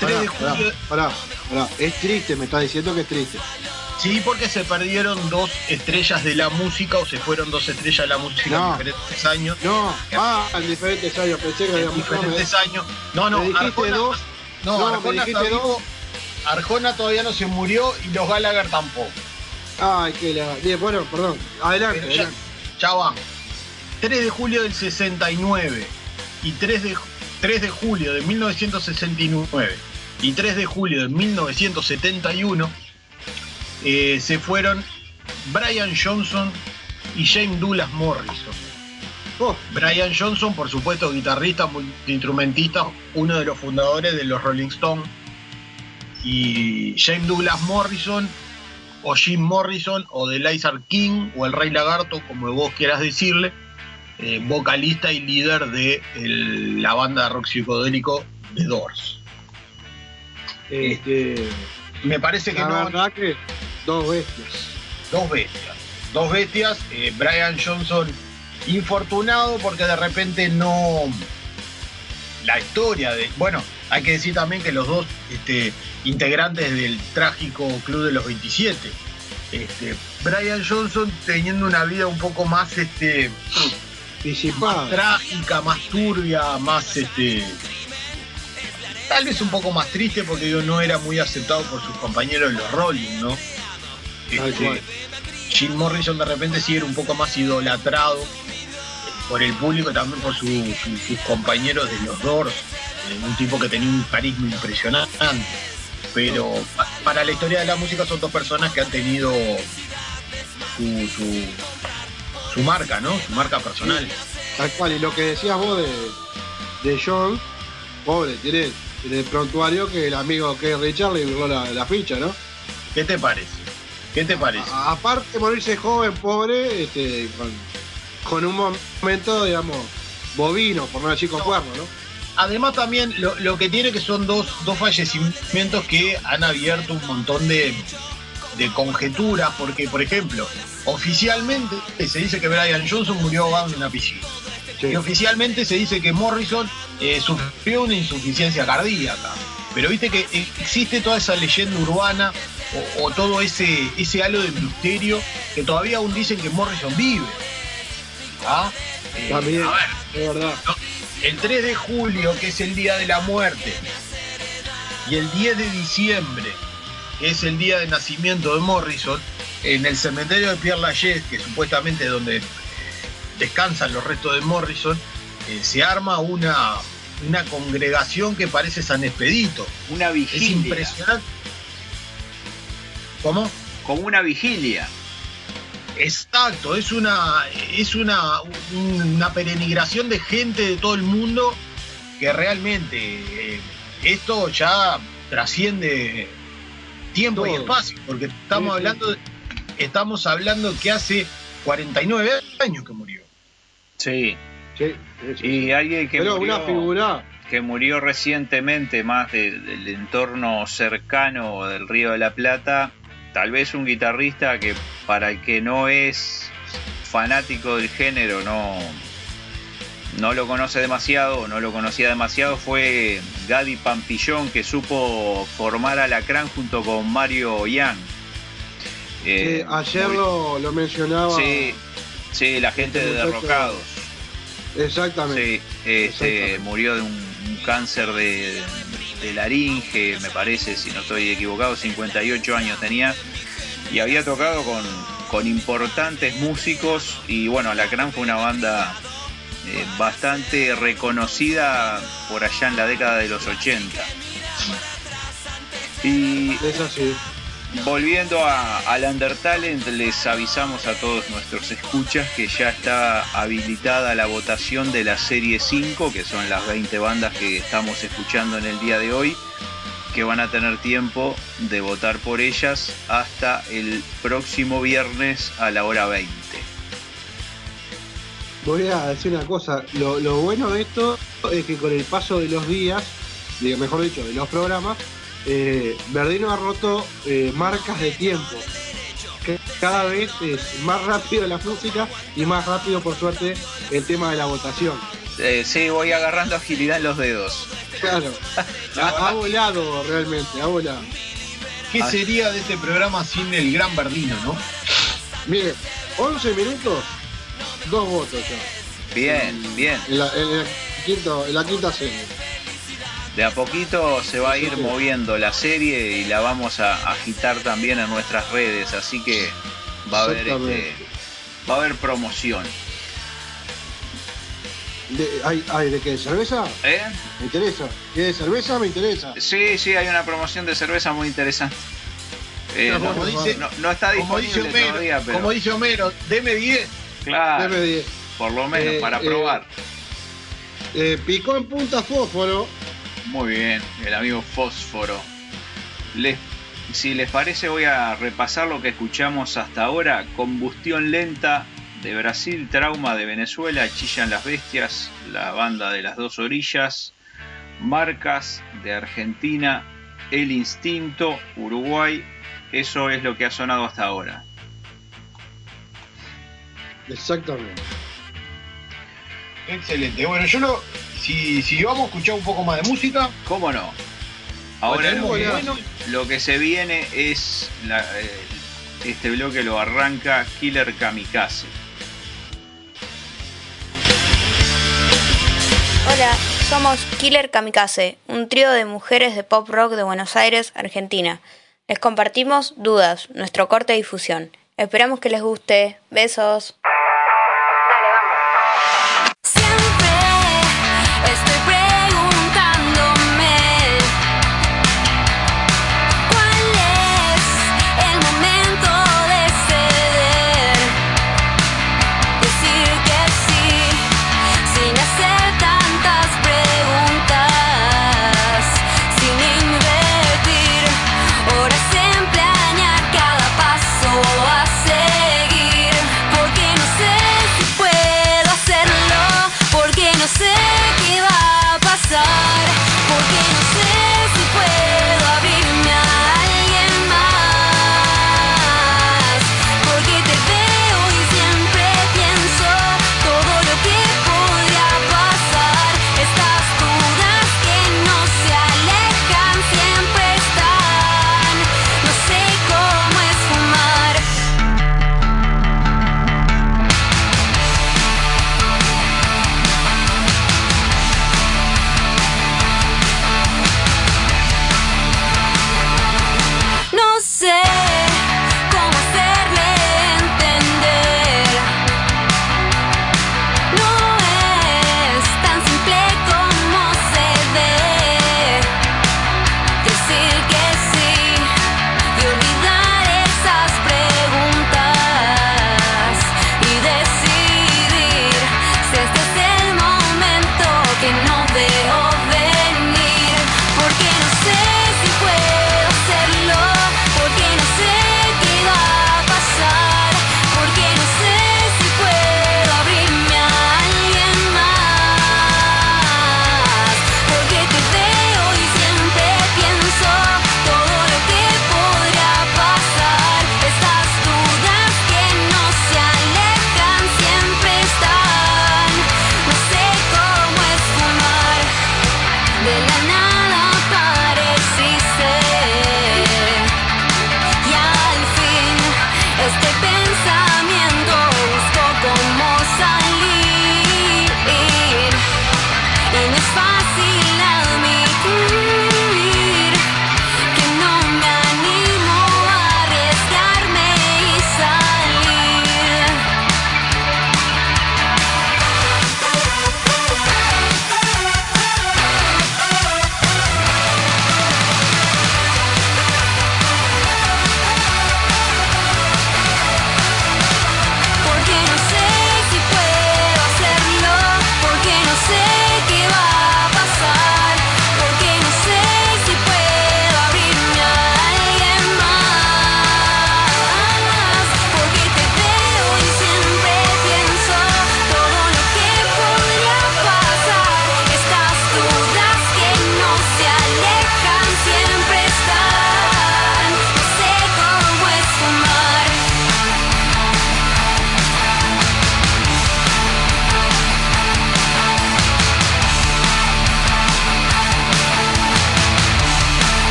3 de julio. pará, pará. Es triste, me está diciendo que es triste. Sí, porque se perdieron dos estrellas de la música o se fueron dos estrellas de la música No. en diferentes años. No, ah, en diferentes años, pensé que en diferentes años. No, no, Arjona, dos. no, No, Arjona está dos. Arjona todavía no se murió y los Gallagher tampoco. Ay, que la. Bueno, perdón. Adelante, ya, adelante. ya vamos. 3 de julio del 69 y 3 de, 3 de julio de 1969 y 3 de julio de 1971 eh, se fueron Brian Johnson y James Douglas Morrison. Oh. Brian Johnson, por supuesto, guitarrista, multiinstrumentista, uno de los fundadores de los Rolling Stones. Y James Douglas Morrison, o Jim Morrison, o The Lizard King, o el Rey Lagarto, como vos quieras decirle, eh, vocalista y líder de el- la banda de rock psicodélico The Doors. Este, Me parece que la no, verdad que dos bestias. dos bestias. Dos bestias. eh, Brian Johnson infortunado porque de repente no. La historia de. Bueno, hay que decir también que los dos este, integrantes del trágico Club de los 27. Este, Brian Johnson teniendo una vida un poco más este más trágica, más turbia, más este tal vez un poco más triste porque digo, no era muy aceptado por sus compañeros de los Rolling, ¿no? Este. Jim Morrison de repente sí era un poco más idolatrado por el público, también por su- su- sus compañeros de los Doors, eh, un tipo que tenía un carisma impresionante. Pero pa- para la historia de la música son dos personas que han tenido su, su, su marca, ¿no? Su marca personal. Tal cual, y lo que decías vos de, de John, pobre, tiene, el prontuario que el amigo que Richard le viró la, la ficha, ¿no? ¿Qué te parece? ¿Qué te parece? A- aparte de morirse joven, pobre, este, con, con un momento, digamos, bovino, por no decir con cuerno, ¿no? Además también lo, lo que tiene que son dos, dos fallecimientos que han abierto un montón de, de conjeturas, porque por ejemplo, oficialmente se dice que Brian Johnson murió ahogado en una piscina. Y oficialmente se dice que Morrison eh, sufrió una insuficiencia cardíaca. Pero viste que existe toda esa leyenda urbana o, o todo ese, ese halo de misterio que todavía aún dicen que Morrison vive. ¿Ah? Eh, También, a ver, es verdad. el 3 de julio, que es el día de la muerte, y el 10 de diciembre, que es el día de nacimiento de Morrison, en el cementerio de Pierre Lachaise, que supuestamente es donde descansan los restos de Morrison, eh, se arma una, una congregación que parece San Expedito. Una Es vigilia. impresionante. ¿Cómo? Como una vigilia. Exacto, es una, es una, una peregrinación de gente de todo el mundo que realmente eh, esto ya trasciende tiempo y espacio, porque estamos Sí, sí. hablando, de- estamos hablando que hace 49 años que murió. Sí. Sí, Y alguien que Pero murió, una figura. que murió recientemente más de- del entorno cercano del Río de la Plata, tal vez un guitarrista que para el que no es fanático del género no, no lo conoce demasiado, no lo conocía demasiado, fue Gadi Pampillón que supo formar Alacrán junto con Mario Young. Eh, ayer muy- lo, lo mencionaba. Sí, Sí, la gente de Este Derrocados. Exactamente. Sí, este, Exactamente. murió de un, un cáncer de, de laringe, me parece, si no estoy equivocado, 58 años tenía. Y había tocado con, con importantes músicos y bueno, Alacrán fue una banda eh, bastante reconocida por allá en la década de los 80. Y Es así. Volviendo a, al Undertalent, les avisamos a todos nuestros escuchas que ya está habilitada la votación de la serie 5, que son las 20 bandas que estamos escuchando en el día de hoy, que van a tener tiempo de votar por ellas hasta el próximo viernes a la hora 20. Voy a decir una cosa, lo, bueno de esto es que con el paso de los días, mejor dicho, de los programas, eh, Verdino ha roto eh, marcas de tiempo. Que cada vez es más rápido la música y más rápido, por suerte, el tema de la votación. Eh, sí, voy agarrando agilidad en los dedos. Claro, ha, ha volado realmente, ha volado. ¿Qué sería de este programa sin el gran Verdino, no? Mire, 11 minutos, dos votos ya. Bien, bien. En la, en la quinto- en la quinta serie. De a poquito se va a ir moviendo la serie y la vamos a agitar también en nuestras redes, así que va a haber este, va a haber promoción. De, hay, hay, ¿De qué? ¿De cerveza? ¿Eh? Me interesa. ¿Qué de cerveza? Me interesa. Sí, sí, hay una promoción de cerveza muy interesante. Eh, no, como dice- no- no está Como disponible dice Homero, todavía, pero como dice Homero, deme 10. claro, Deme 10. por lo menos Eh, para eh, probar. Eh, picó en punta fósforo. Muy bien, el amigo Fósforo. Les, si les parece, voy a repasar lo que escuchamos hasta ahora. Combustión lenta de Brasil, Trauma de Venezuela, Chillan las Bestias, la banda de las dos orillas, Marcas de Argentina, El Instinto, Uruguay. Eso es lo que ha sonado hasta ahora. Exactamente. Excelente. Bueno, yo lo. Si, si vamos a escuchar un poco más de música. ¿Cómo no? Ahora lo que, bueno. lo que se viene es la- eh, este bloque lo arranca Killer Kamikaze. Hola, somos Killer Kamikaze, un trío de mujeres de pop rock de Buenos Aires, Argentina. Les compartimos Dudas, nuestro corte de difusión. Esperamos que les guste. Besos.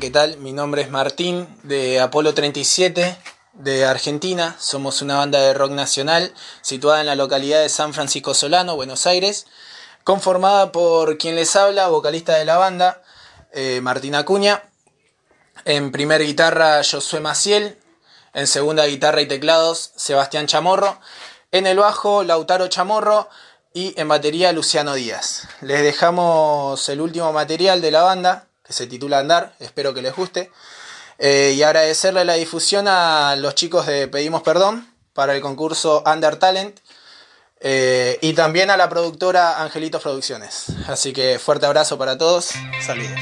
¿Qué tal? Mi nombre es Martín de Apolo 37 de Argentina. Somos una banda de rock nacional situada en la localidad de San Francisco Solano, Buenos Aires, conformada por quien les habla, vocalista de la banda, eh, Martín Acuña. En primer guitarra, Josué Maciel. En segunda guitarra y teclados, Sebastián Chamorro. En el bajo, Lautaro Chamorro. Y en batería, Luciano Díaz. Les dejamos el último material de la banda, que se titula Andar. Espero que les guste. Eh, y agradecerle la difusión a los chicos de Pedimos Perdón para el concurso Under Talent. eh, y también a la productora Angelitos Producciones. Así que fuerte abrazo para todos. Saludos.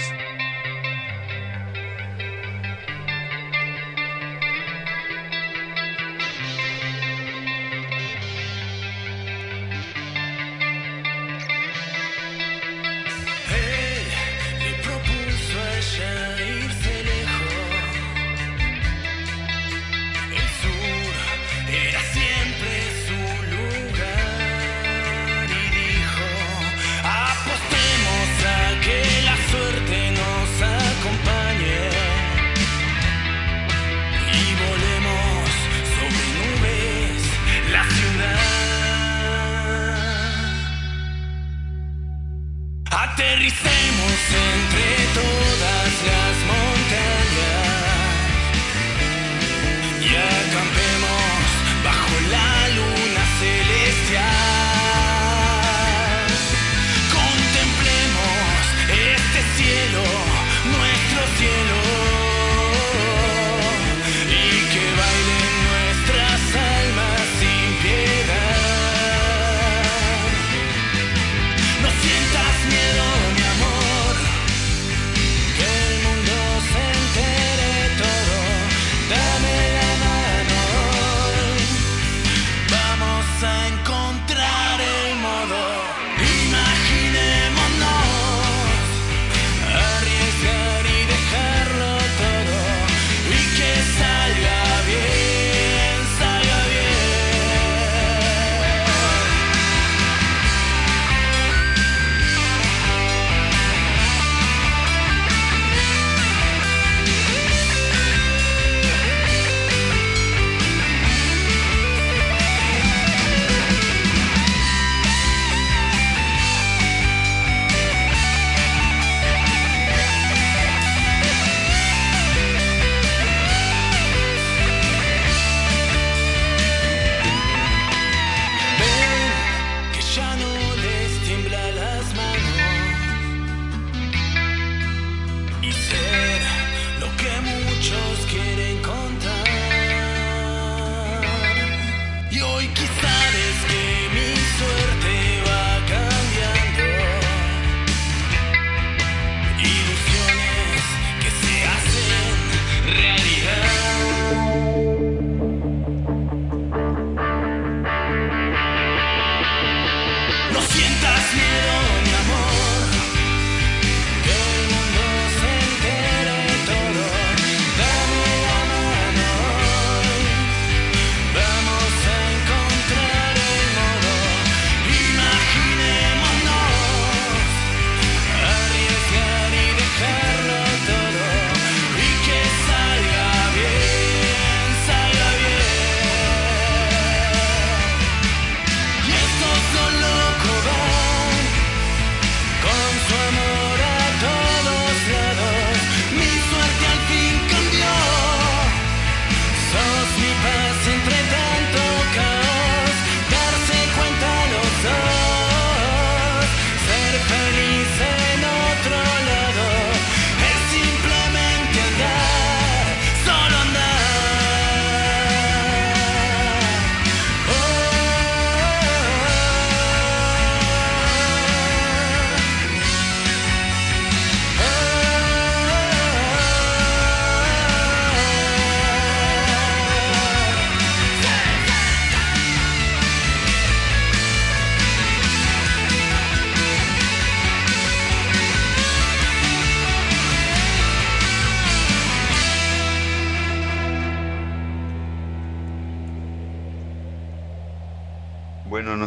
Aterricemos entre todas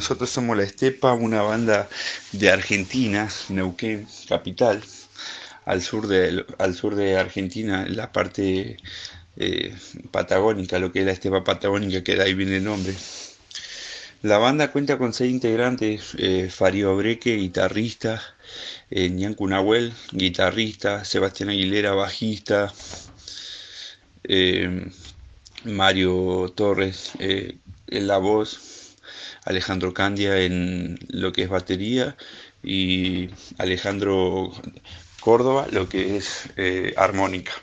nosotros somos La Estepa, una banda de Argentina, Neuquén, capital. al sur de, al sur de Argentina, en la parte eh, patagónica, lo que es la estepa patagónica, que de ahí viene el nombre. La banda cuenta con seis integrantes, eh, Fario Breque, guitarrista, eh, Ñancu Nahuel, guitarrista, Sebastián Aguilera, bajista, eh, Mario Torres eh, en la voz, Alejandro Candia en lo que es batería y Alejandro Córdoba lo que es eh, armónica.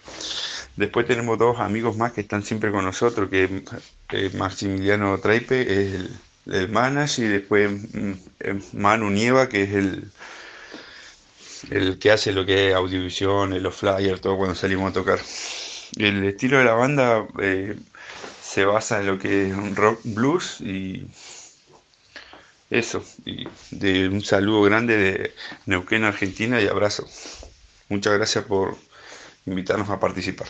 Después tenemos dos amigos más que están siempre con nosotros, que eh, Maximiliano Traipe es el, el manager y después mm, eh, Manu Nieva que es el, el que hace lo que es audiovisión, los flyers, todo cuando salimos a tocar. El estilo de la banda se basa en lo que es rock blues y eso. Y de un saludo grande de Neuquén, Argentina y abrazo. Muchas gracias por invitarnos a participar.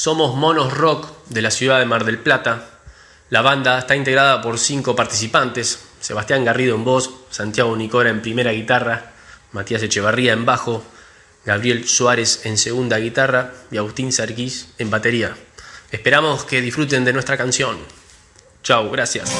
Somos Monos Rock de la ciudad de Mar del Plata. La banda está integrada por cinco participantes: Sebastián Garrido en voz, Santiago Nicora en primera guitarra, Matías Echevarría en bajo, Gabriel Suárez en segunda guitarra y Agustín Sarquís en batería. Esperamos que disfruten de nuestra canción. Chau, gracias.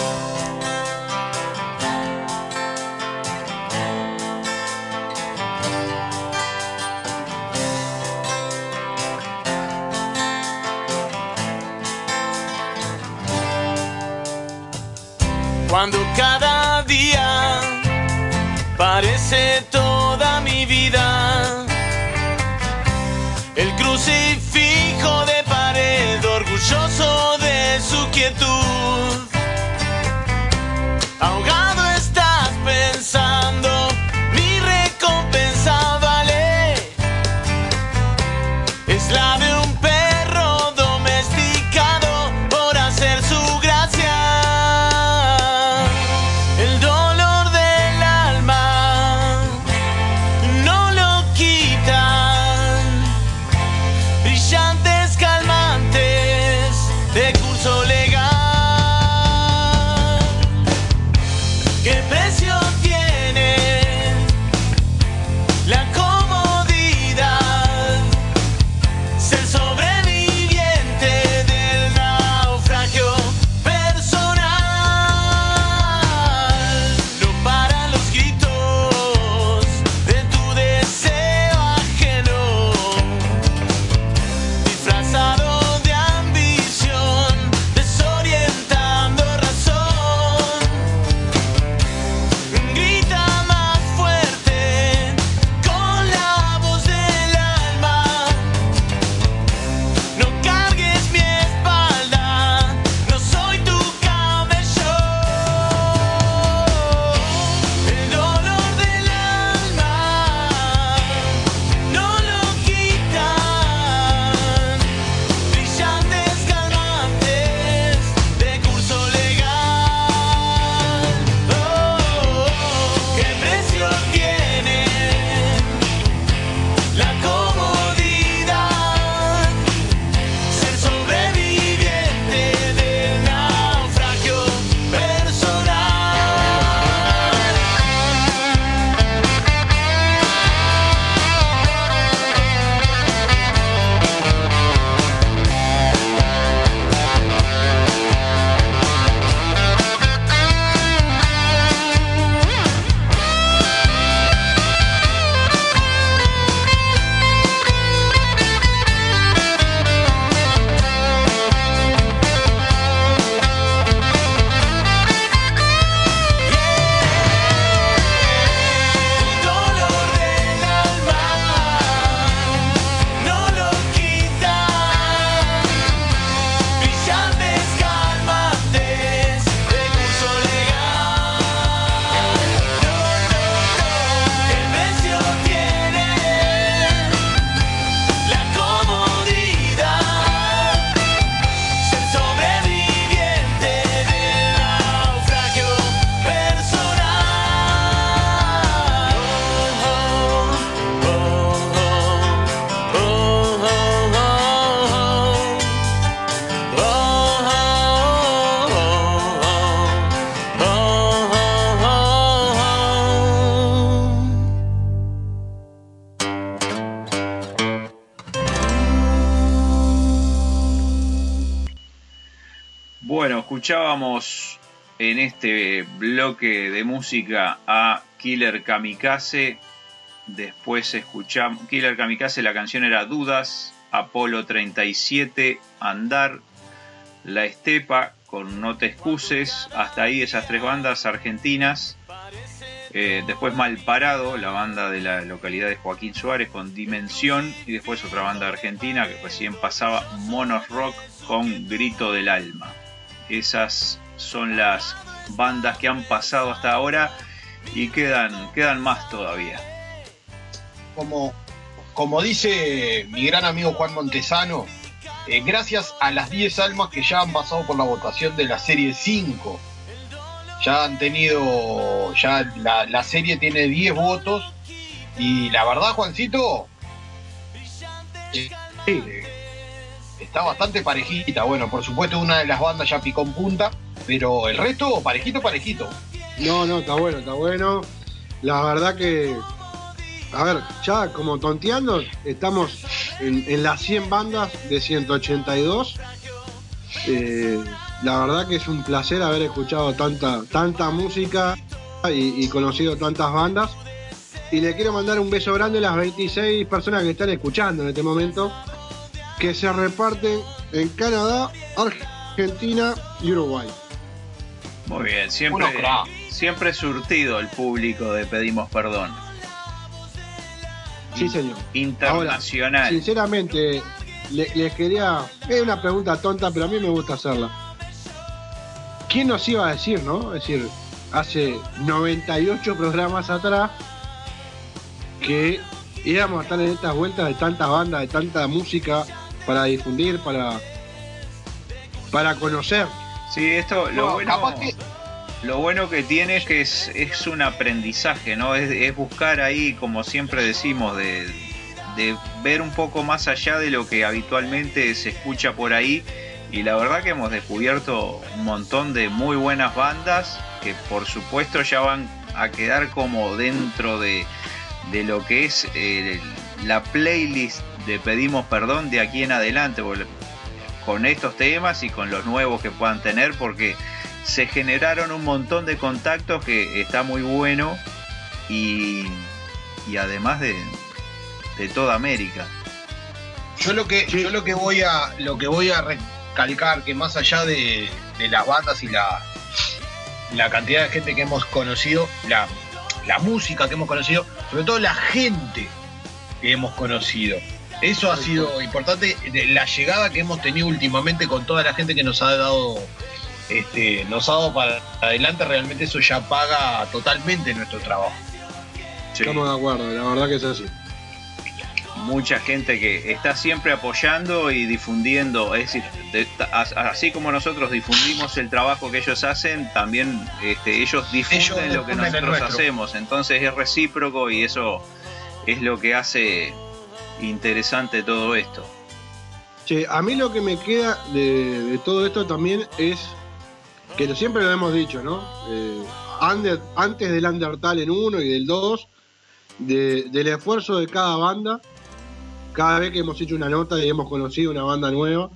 Parece este bloque de música a Killer Kamikaze. Después escuchamos Killer Kamikaze, la canción era Dudas, Apolo 37, Andar, La Estepa con No te excuses. Hasta ahí esas tres bandas argentinas. Eh, después Mal Parado, la banda de la localidad de Joaquín Suárez con Dimensión. Y después otra banda argentina que recién pasaba, Monos Rock con Grito del Alma. Esas son las bandas que han pasado hasta ahora y quedan, quedan más todavía. Como, como dice mi gran amigo Juan Montesano, eh, gracias a las 10 almas que ya han pasado por la votación de la serie 5. Ya han tenido, ya la, serie tiene 10 votos y la verdad, Juancito, eh, está bastante parejita. Bueno, por supuesto una de las bandas ya picó en punta, pero el resto parejito, parejito. No, no, está bueno, está bueno. La verdad que, a ver, ya como tonteando, estamos en, las 100 bandas de 182. Eh, la verdad que es un placer haber escuchado tanta, tanta música y conocido tantas bandas. Y le quiero mandar un beso grande a las 26 personas que están escuchando en este momento, que se reparten en Canadá, Argentina y Uruguay. Muy bien, siempre, siempre surtido el público de Pedimos Perdón. Sí, señor. Internacional. Ahora, sinceramente, le- les quería. Es una pregunta tonta, pero a mí me gusta hacerla. ¿Quién nos iba a decir, no? Es decir, hace 98 programas atrás que íbamos a estar en estas vueltas de tantas bandas, de tanta música para difundir, para, para conocer. Sí, esto lo No, bueno, capaz que- lo bueno que tiene es que es, es un aprendizaje, ¿no? Es, es buscar ahí, como siempre decimos, de, de ver un poco más allá de lo que habitualmente se escucha por ahí. Y la verdad que hemos descubierto un montón de muy buenas bandas que por supuesto ya van a quedar como dentro de, de lo que es eh, la playlist de Pedimos Perdón de aquí en adelante. porque con estos temas y con los nuevos que puedan tener porque se generaron un montón de contactos que está muy bueno y, y además de, de toda América. Yo lo que, yo lo que voy a, lo que voy a recalcar que más allá de, de las bandas y la, la cantidad de gente que hemos conocido, la, la música que hemos conocido, sobre todo la gente que hemos conocido. Eso ha sido importante, la llegada que hemos tenido últimamente con toda la gente que nos ha dado, este, nos ha dado para adelante, realmente eso ya paga totalmente nuestro trabajo. Estamos de acuerdo, la verdad que es así. Mucha gente que está siempre apoyando y difundiendo, es decir, de- as- así como nosotros difundimos el trabajo que ellos hacen, también este, ellos difunden Ellos lo que nosotros hacemos. Entonces es recíproco y eso es lo que hace interesante todo esto. Che, a mí lo que me queda de, todo esto también es que siempre lo hemos dicho, ¿no? Eh, antes del Undertal en uno y del 2, de- del esfuerzo de cada banda, cada vez que hemos hecho una nota y hemos conocido una banda nueva,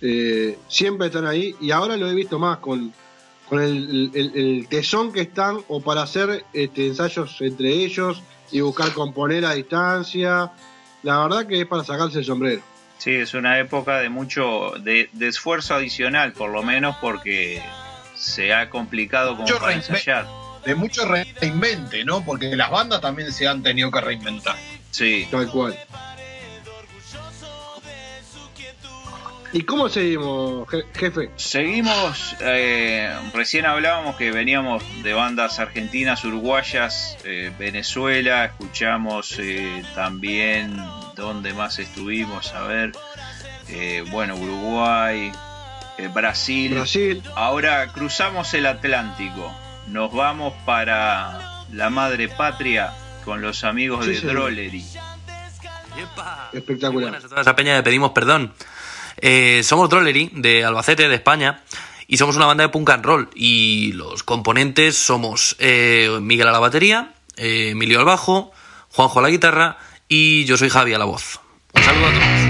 eh, siempre están ahí y ahora lo he visto más con, el tesón que están o para hacer este, ensayos entre ellos y buscar componer a distancia. La verdad que es para sacarse el sombrero. Sí, es una época de mucho, de, de esfuerzo adicional, por lo menos porque se ha complicado como Mucho para ensayar. De mucho reinvente, ¿no? Porque las bandas también se han tenido que reinventar. Sí. Tal cual. ¿Y cómo seguimos, je- jefe? Seguimos, eh, recién hablábamos que veníamos de bandas argentinas, uruguayas, eh, Venezuela, escuchamos eh, también dónde más estuvimos, a ver, eh, bueno, Uruguay, eh, Brasil. Brasil. Ahora cruzamos el Atlántico, nos vamos para la madre patria con los amigos Sí, de. Drollery. Espectacular. toda esa peña de Pedimos Perdón. Eh, somos Drollery, de Albacete, de España, y somos una banda de punk and roll. Y los componentes somos eh, Miguel a la batería, eh, Emilio al bajo, Juanjo a la guitarra y yo soy Javi a la voz. Un saludo a todos.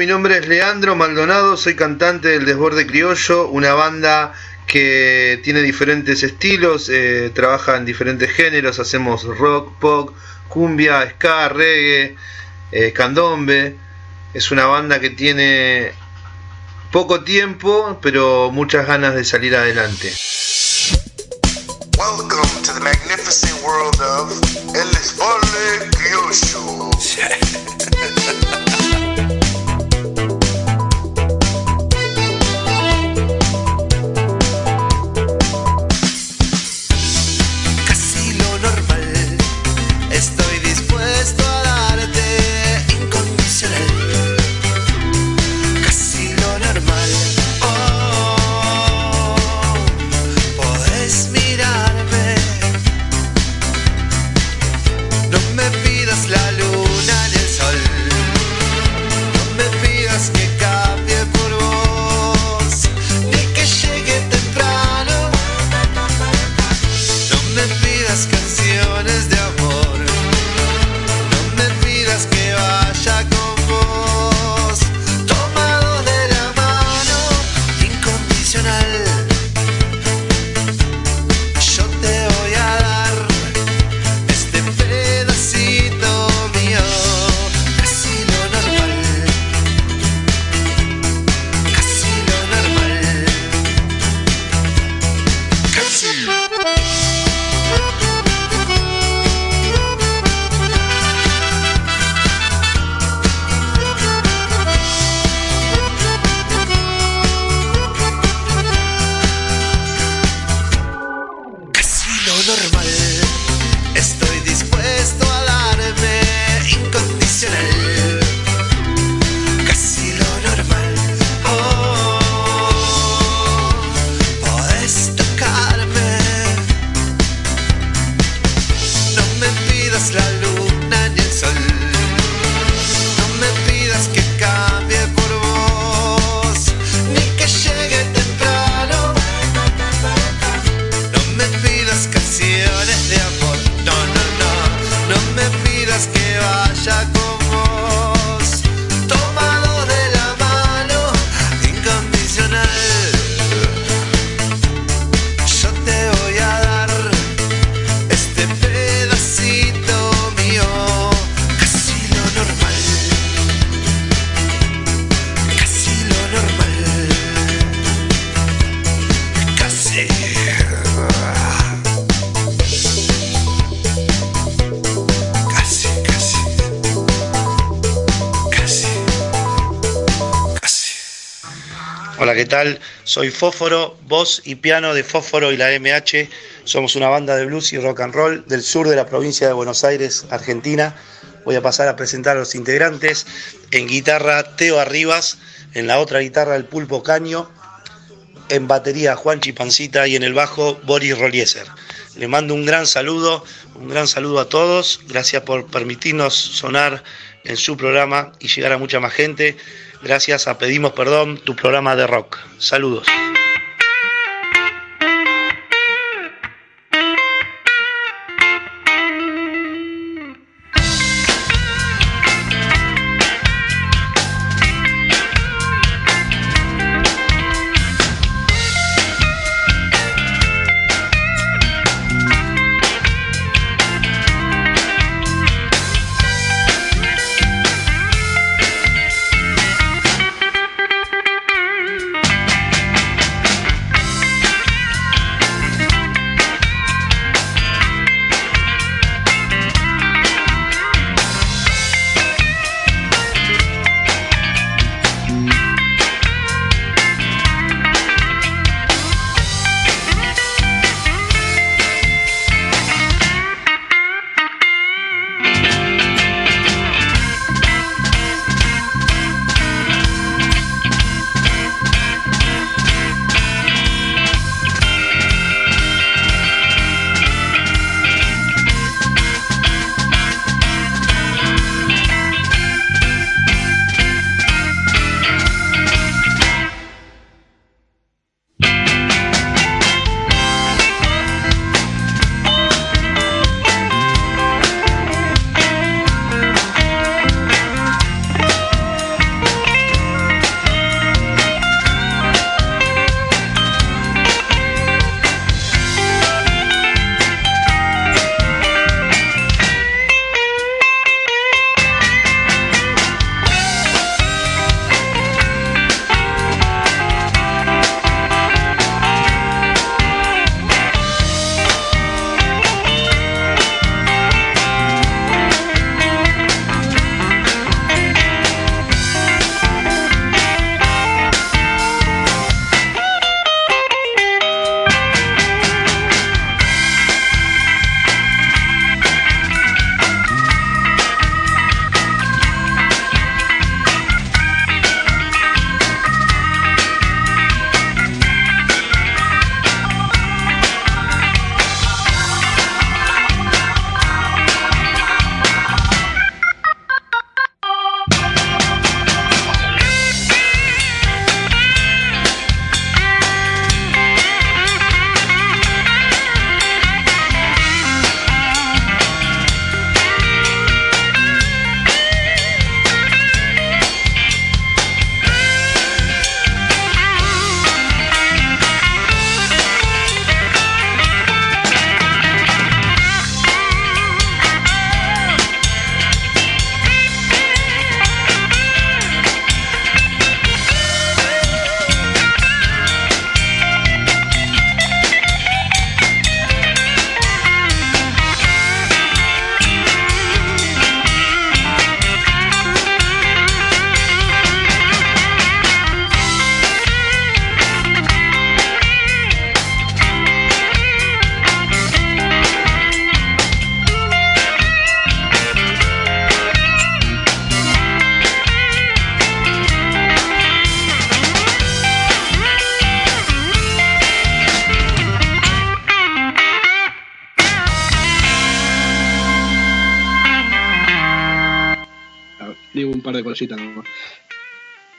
Mi nombre es Leandro Maldonado, soy cantante del Desborde Criollo, una banda que tiene diferentes estilos, eh, trabaja en diferentes géneros, hacemos rock, pop, cumbia, ska, reggae, eh, candombe. Es una banda que tiene poco tiempo, pero muchas ganas de salir adelante. Welcome to the magnificent world of El Desborde Criollo. ¿qué tal? Soy Fósforo, voz y piano de Fósforo y la MH. Somos una banda de blues y rock and roll del sur de la provincia de Buenos Aires, Argentina. Voy a pasar a presentar a los integrantes. En guitarra, Teo Arribas. En la otra guitarra, el Pulpo Caño. En batería, Juan Chipancita. Y en el bajo, Boris Rolieser. Le mando un gran saludo, un gran saludo a todos. Gracias por permitirnos sonar en su programa y llegar a mucha más gente. Gracias a Pedimos Perdón, tu programa de rock. Saludos.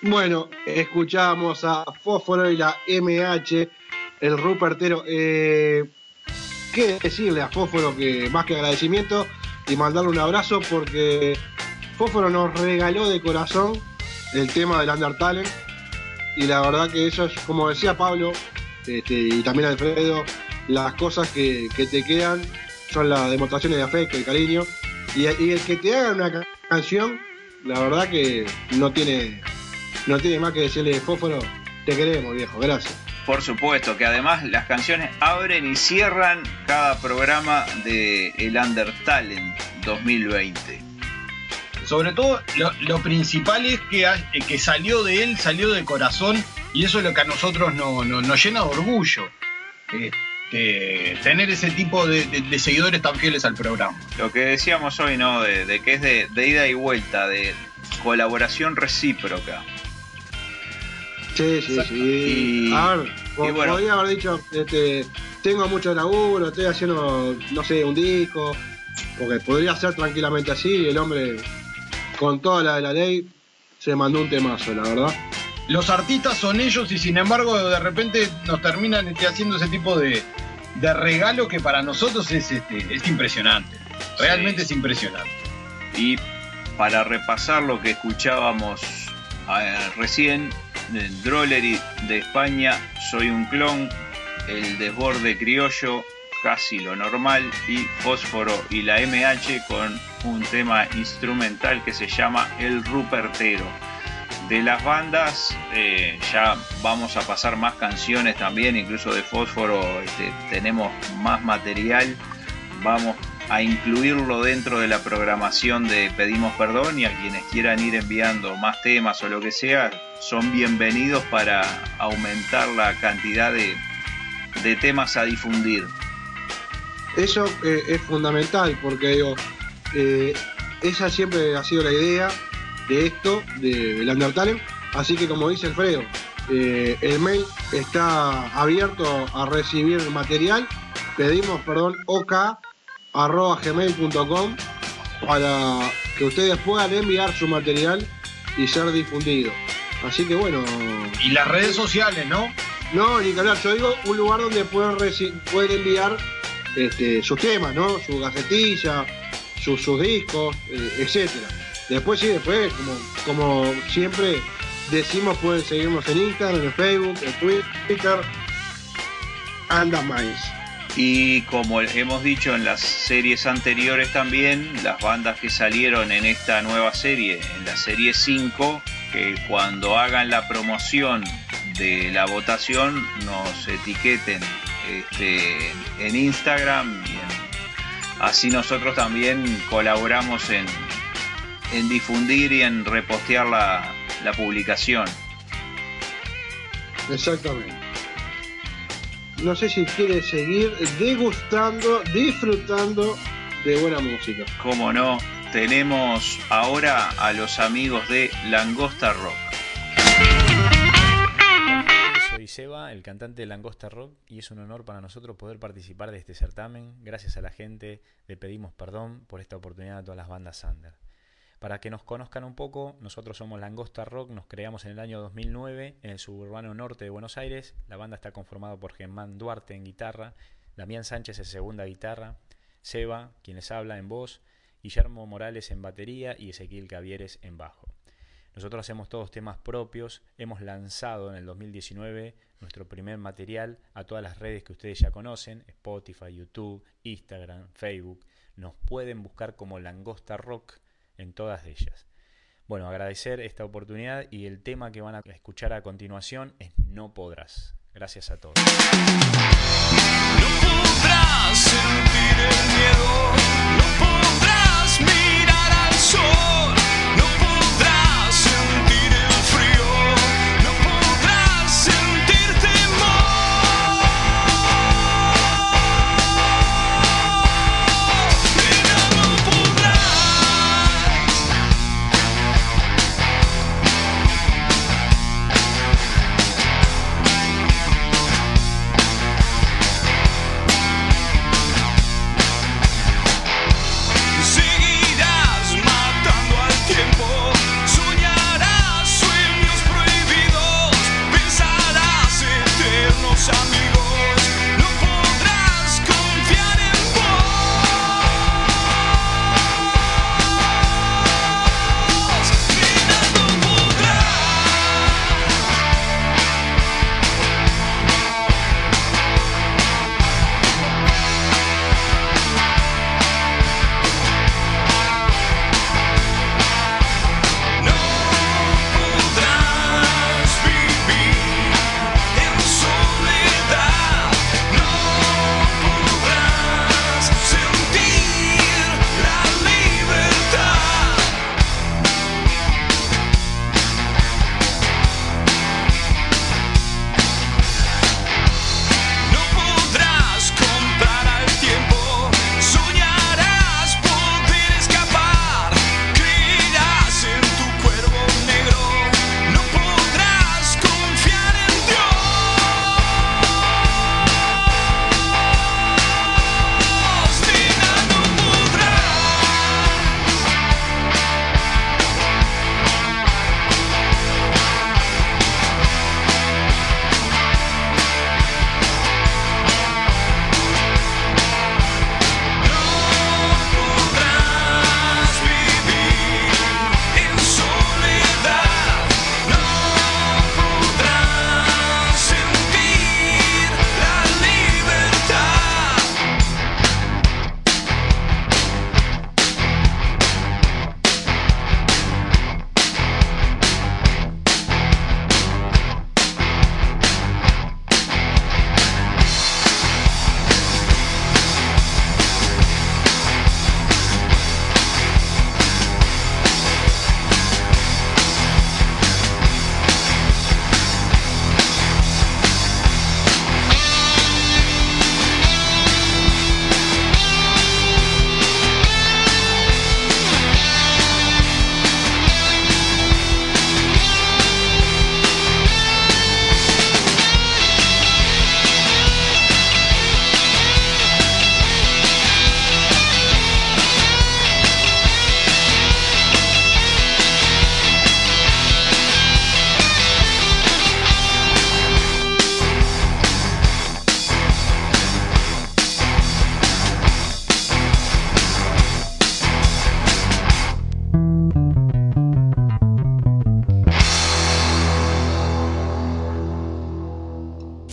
Bueno, escuchamos a Fósforo y la MH, el Rupertero. Eh, ¿Qué decirle a Fósforo que más que agradecimiento y mandarle un abrazo porque Fósforo nos regaló de corazón el tema del Undertale y la verdad que eso es, como decía Pablo este, y también Alfredo, las cosas que, te quedan son las demostraciones de afecto y cariño y, y el que te haga una ca- canción, la verdad que no tiene no tiene más que decirle Fósforo, te queremos viejo, gracias. Por supuesto, que además las canciones abren y cierran cada programa de El Undertalent 2020. Sobre todo, lo, lo principal es que, eh, que salió de él, salió de corazón, y eso es lo que a nosotros no- no- nos llena de orgullo. Este, tener ese tipo de, de- de seguidores tan fieles al programa. Lo que decíamos hoy, ¿no? De, de que es de, de ida y vuelta, de colaboración recíproca. Sí, sí, sí. Y- a ver, y bueno. podría haber dicho, este, tengo mucho laburo, estoy haciendo, no sé, un disco, porque podría ser tranquilamente así, y el hombre, con toda la de la ley, se mandó un temazo, la verdad. Los artistas son ellos y sin embargo de repente nos terminan este, haciendo ese tipo de, de regalo que para nosotros es, este, es impresionante. Realmente es impresionante. Y para repasar lo que escuchábamos eh, recién, el Drollery de España, Soy un clon, el desborde criollo, casi lo normal, y Fósforo y la MH con un tema instrumental que se llama El Rupertero. De las bandas eh, ya vamos a pasar más canciones también, incluso de Fósforo este, tenemos más material, vamos a incluirlo dentro de la programación de Pedimos Perdón y a quienes quieran ir enviando más temas o lo que sea, son bienvenidos para aumentar la cantidad de, de temas a difundir. Eso eh, es fundamental, porque digo, eh, esa siempre ha sido la idea de esto, de, del Undertale. Así que como dice Alfredo, eh, el mail está abierto a recibir material. Pedimos, perdón, ok.gmail.com para que ustedes puedan enviar su material y ser difundido. Así que bueno. Y las redes sociales, ¿no? No, ni que hablar. Yo digo un lugar donde pueden, pueden enviar este, sus temas, ¿no? Su gacetilla, sus, sus discos, eh, etcétera. Después sí, después, como, como siempre decimos, pueden seguirnos en Instagram, en Facebook, en Twitter, anda más. Y como hemos dicho en las series anteriores también, las bandas que salieron en esta nueva serie, en la serie 5, que cuando hagan la promoción de la votación nos etiqueten este, en Instagram así nosotros también colaboramos en, en difundir y en repostear la, la publicación. Exactamente. No sé si quiere seguir degustando, disfrutando de buena música. Como no, tenemos ahora a los amigos de Langosta Rock. Soy Seba, el cantante de Langosta Rock, y es un honor para nosotros poder participar de este certamen. Gracias a la gente le pedimos perdón por esta oportunidad a todas las bandas under. Para que nos conozcan un poco, nosotros somos Langosta Rock, nos creamos en el año 2009 en el suburbano norte de Buenos Aires. La banda está conformada por Germán Duarte en guitarra, Damián Sánchez en segunda guitarra, Seba, quien les habla, en voz, Guillermo Morales en batería y Ezequiel Cavieres en bajo. Nosotros hacemos todos temas propios, hemos lanzado en el 2019 nuestro primer material a todas las redes que ustedes ya conocen, Spotify, YouTube, Instagram, Facebook. Nos pueden buscar como Langosta Rock en todas ellas. Bueno, agradecer esta oportunidad y el tema que van a escuchar a continuación es No Podrás. Gracias a todos. podrás sentir el miedo, no podrás mirar al sol,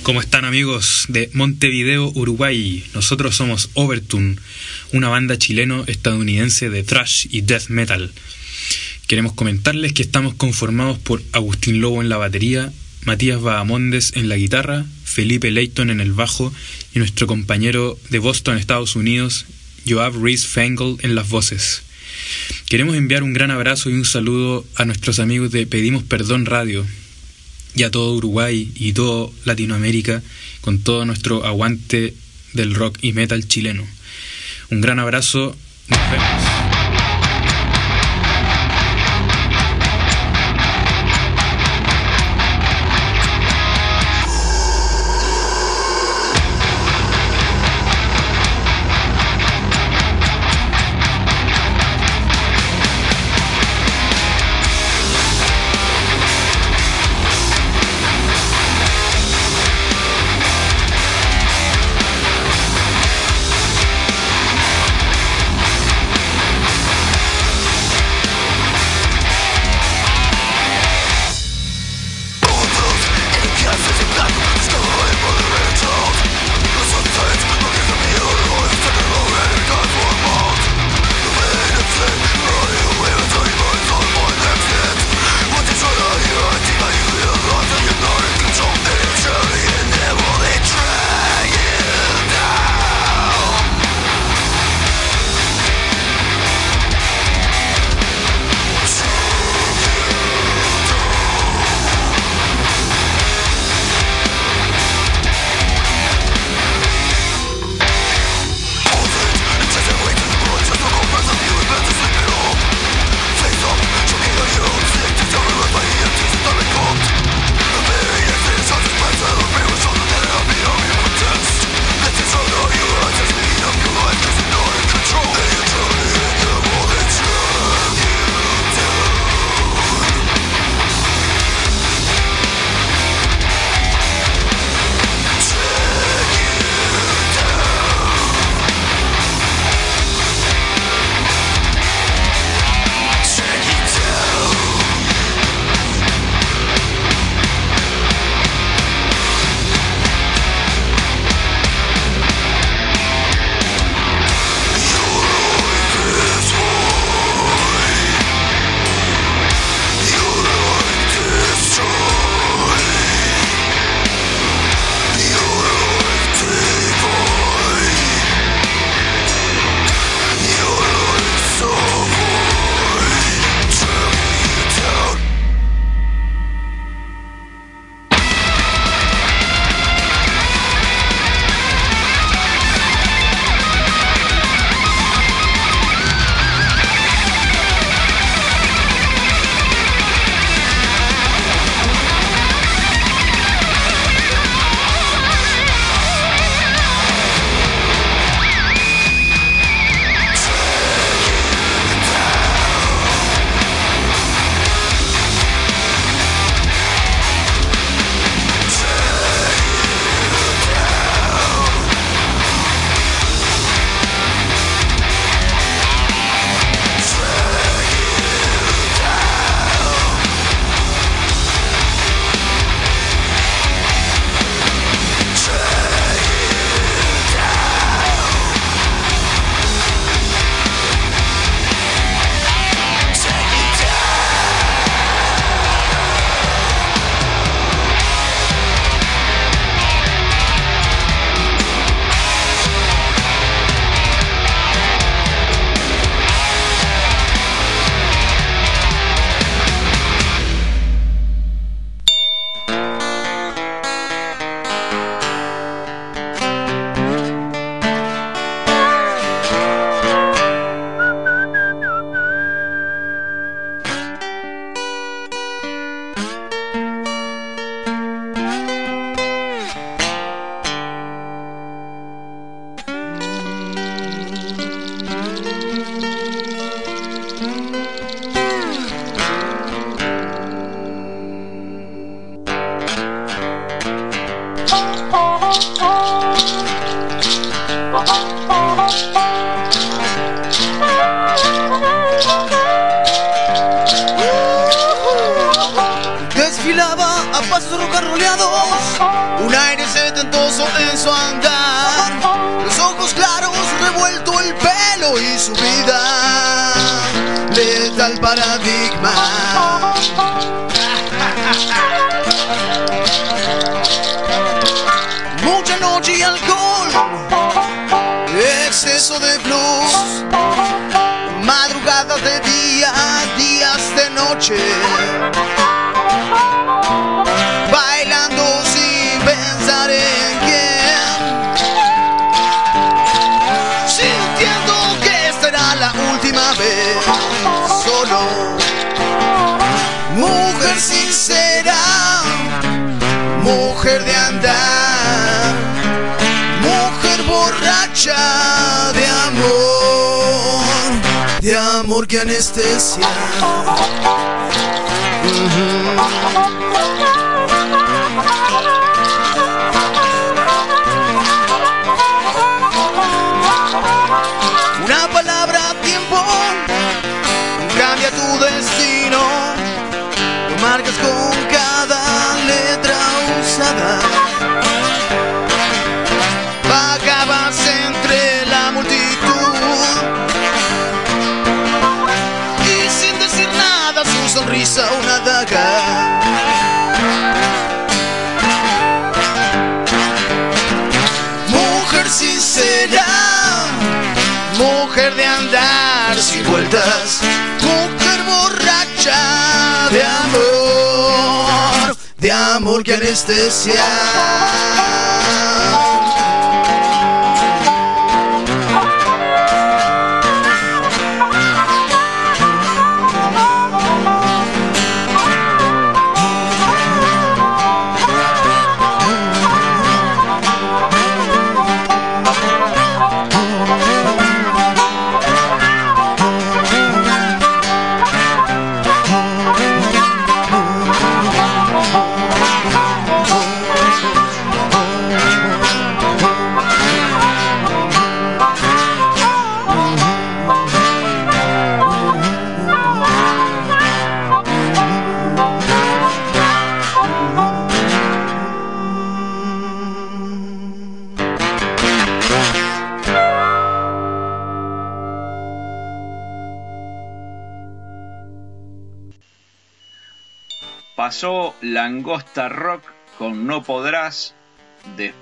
¿Cómo están amigos de Montevideo, Uruguay? Nosotros somos Overtune, una banda chileno-estadounidense de thrash y death metal. Queremos comentarles que estamos conformados por Agustín Lobo en la batería, Matías Bahamondes en la guitarra, Felipe Leighton en el bajo y nuestro compañero de Boston, Estados Unidos, Joab Reese Fangle en las voces. Queremos enviar un gran abrazo y un saludo a nuestros amigos de Pedimos Perdón Radio y a todo Uruguay y todo Latinoamérica con todo nuestro aguante del rock y metal chileno. Un gran abrazo.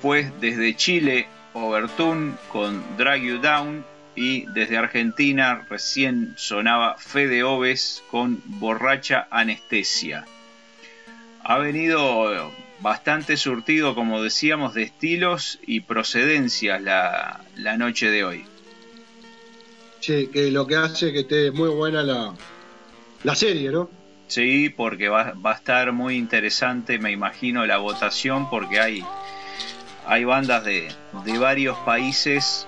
Después desde Chile Overtune con Drag You Down y desde Argentina recién sonaba Fede Oves con Borracha Anestesia. Ha venido bastante surtido, como decíamos, de estilos y procedencias la, la noche de hoy. Che, que lo que hace que esté muy buena la, la serie, ¿no? Sí, porque va, va a estar muy interesante, me imagino, la votación, porque hay, hay bandas de, de varios países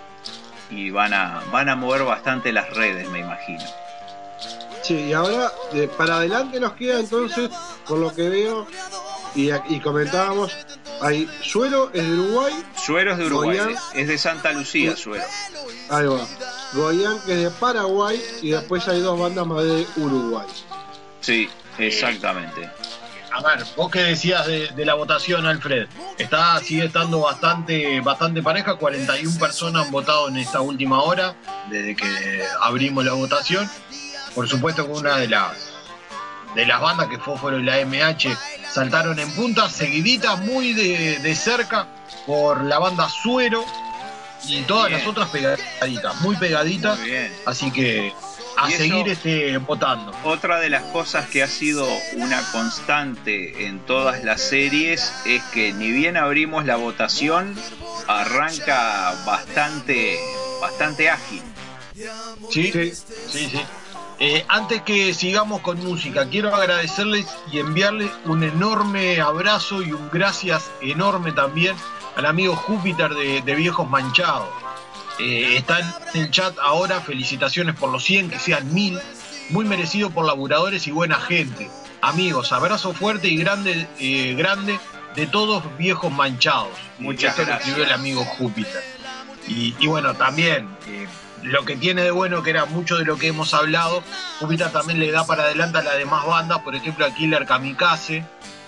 y van a, van a mover bastante las redes, me imagino. Sí, y ahora de- para adelante nos queda entonces, por lo que veo, y, y comentábamos, hay Suero es de Uruguay, Suero es de Uruguay, es de Santa Lucía, Suero. ahí va, Goián que es de Paraguay, y después hay dos bandas más de Uruguay. Sí, exactamente. A ver, vos qué decías de, de la votación, Alfred. Está, sigue estando bastante, bastante pareja. 41 personas han votado en esta última hora, desde que abrimos la votación. Por supuesto que una de las de las bandas que Fósforo y la MH saltaron en punta, seguidita muy de, de cerca por la banda Suero y todas Bien. las otras pegaditas, muy pegaditas. Muy bien. Así que a Y eso- seguir este, votando. Otra de las cosas que ha sido una constante en todas las series es que ni bien abrimos la votación, arranca bastante, bastante ágil. Sí, sí, sí. Eh, antes que sigamos con música, quiero agradecerles y enviarles un enorme abrazo y un gracias enorme también al amigo Júpiter de, de Viejos Manchados. Eh, está en el chat ahora, felicitaciones por los 100, que sean mil, muy merecido por laburadores y buena gente. Amigos, abrazo fuerte y grande, eh, grande de todos Viejos Manchados. Muchas Esto lo gracias. escribió el amigo Júpiter. Y, y bueno, también eh, lo que tiene de bueno, que era mucho de lo que hemos hablado, Júpiter también le da para adelante a las demás bandas, por ejemplo a Killer Kamikaze,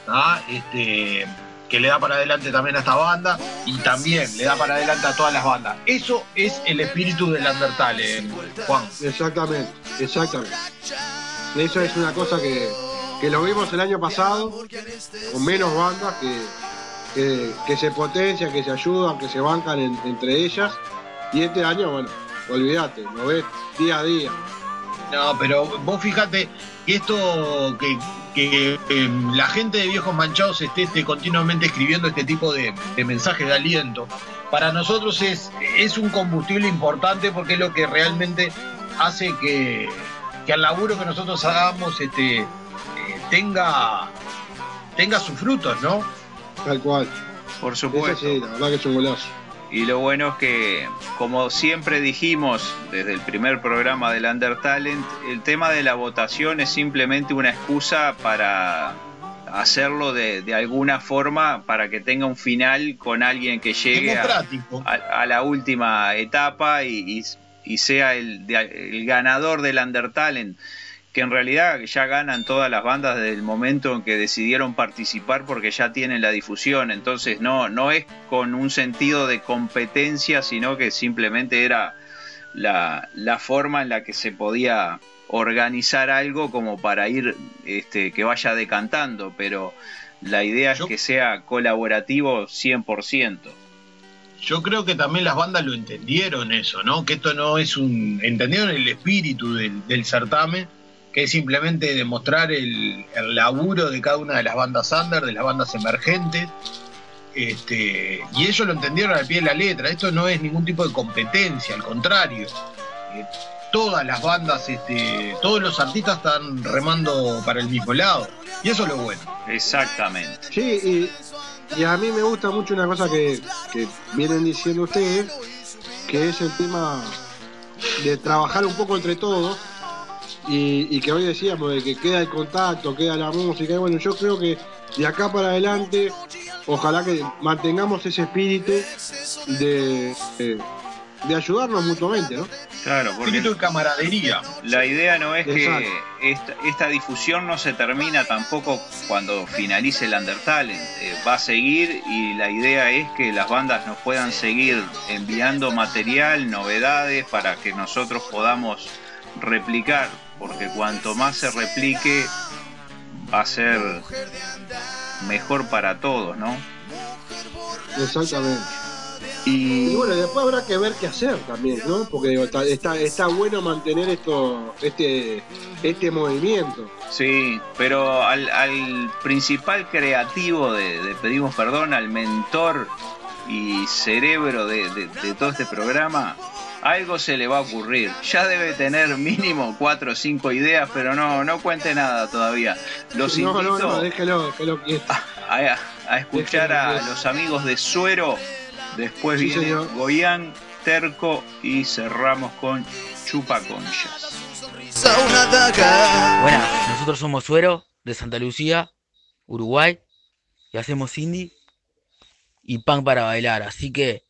¿ah? este, que le da para adelante también a esta banda y también le da para adelante a todas las bandas. Eso es el espíritu del Undertale, Juan. Exactamente, exactamente. Eso es una cosa que, que lo vimos el año pasado, con menos bandas que, que, que se potencian, que se ayudan, que se bancan en- entre ellas. Y este año, bueno, olvídate, lo ves día a día. No, pero vos fíjate que esto, que, que, em, la gente de Viejos Manchados esté, esté continuamente escribiendo este tipo de, de mensajes de aliento, para nosotros es, es un combustible importante porque es lo que realmente hace que, que el laburo que nosotros hagamos este, eh, tenga, tenga sus frutos, ¿no? Tal cual. Por supuesto. Sí, la verdad que es un golazo. Y lo bueno es que, como siempre dijimos desde el primer programa del Undertalent, el tema de la votación es simplemente una excusa para hacerlo de, de alguna forma para que tenga un final con alguien que llegue a, a- a la última etapa y, y- y sea el, el ganador del Undertalent que en realidad ya ganan todas las bandas desde el momento en que decidieron participar porque ya tienen la difusión, entonces no, no es con un sentido de competencia, sino que simplemente era la, la forma en la que se podía organizar algo como para ir, este, que vaya decantando, pero la idea es que sea colaborativo 100%. Yo creo que también las bandas lo entendieron eso, ¿no? Que esto no es un... Entendieron el espíritu del, del certamen, que es simplemente demostrar el, el laburo de cada una de las bandas under, de las bandas emergentes. Este, y ellos lo entendieron al pie de la letra. Esto no es ningún tipo de competencia, al contrario. Eh, todas las bandas, este, todos los artistas están remando para el mismo lado. Y eso es lo bueno. Exactamente. Sí, y, y a mí me gusta mucho una cosa que, que vienen diciendo ustedes, que es el tema de trabajar un poco entre todos. Y, y que hoy decíamos de que queda el contacto, queda la música. Y bueno, yo creo que de acá para adelante, ojalá que mantengamos ese espíritu de, de, de ayudarnos mutuamente, ¿no? Claro, porque Espíritu de camaradería. La idea no es Exacto. que esta, esta difusión no se termina tampoco cuando finalice el Undertalent. Eh, va a seguir y la idea es que las bandas nos puedan seguir enviando material, novedades para que nosotros podamos replicar, porque cuanto más se replique va a ser mejor para todos, ¿no? Exactamente. Y, bueno, después habrá que ver qué hacer también, ¿no? Porque digo, está, está, está bueno mantener esto, este, este movimiento. Sí, pero al, al principal creativo de, de Pedimos Perdón, al mentor y cerebro de, de- de todo este programa, algo se le va a ocurrir. Ya debe tener mínimo cuatro o cinco ideas, pero no, no cuente nada todavía. Los no, invito no, no, déjelo, déjelo quieto. a, a escuchar a los amigos de Suero. Después Sí, viene señor. Goyán, Terco y cerramos con Chupaconchas. Buenas, nosotros somos Suero, de Santa Lucía, Uruguay, y hacemos indie y punk para bailar, así que...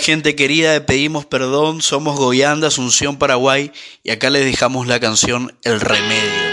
gente querida Pedimos Perdón, somos Goyanda, Asunción, Paraguay, y acá les dejamos la canción El Remedio.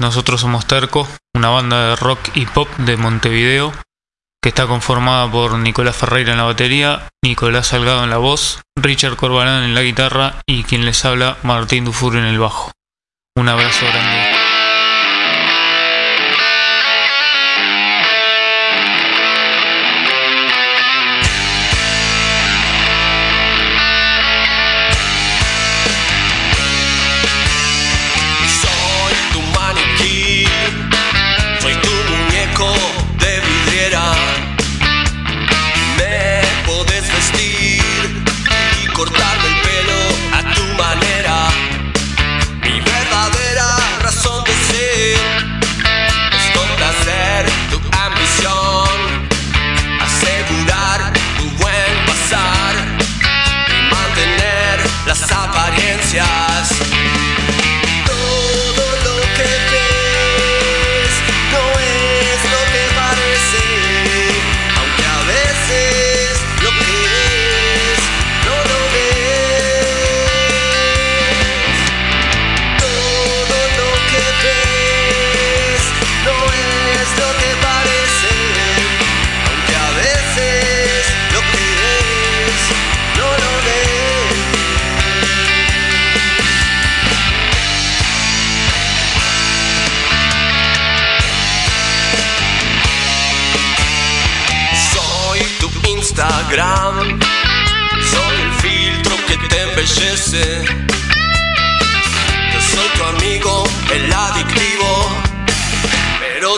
Nosotros somos Terco, una banda de rock y pop de Montevideo que está conformada por Nicolás Ferreira en la batería, Nicolás Salgado en la voz, Richard Corbalán en la guitarra y quien les habla, Martín Dufour en el bajo. Un abrazo grande.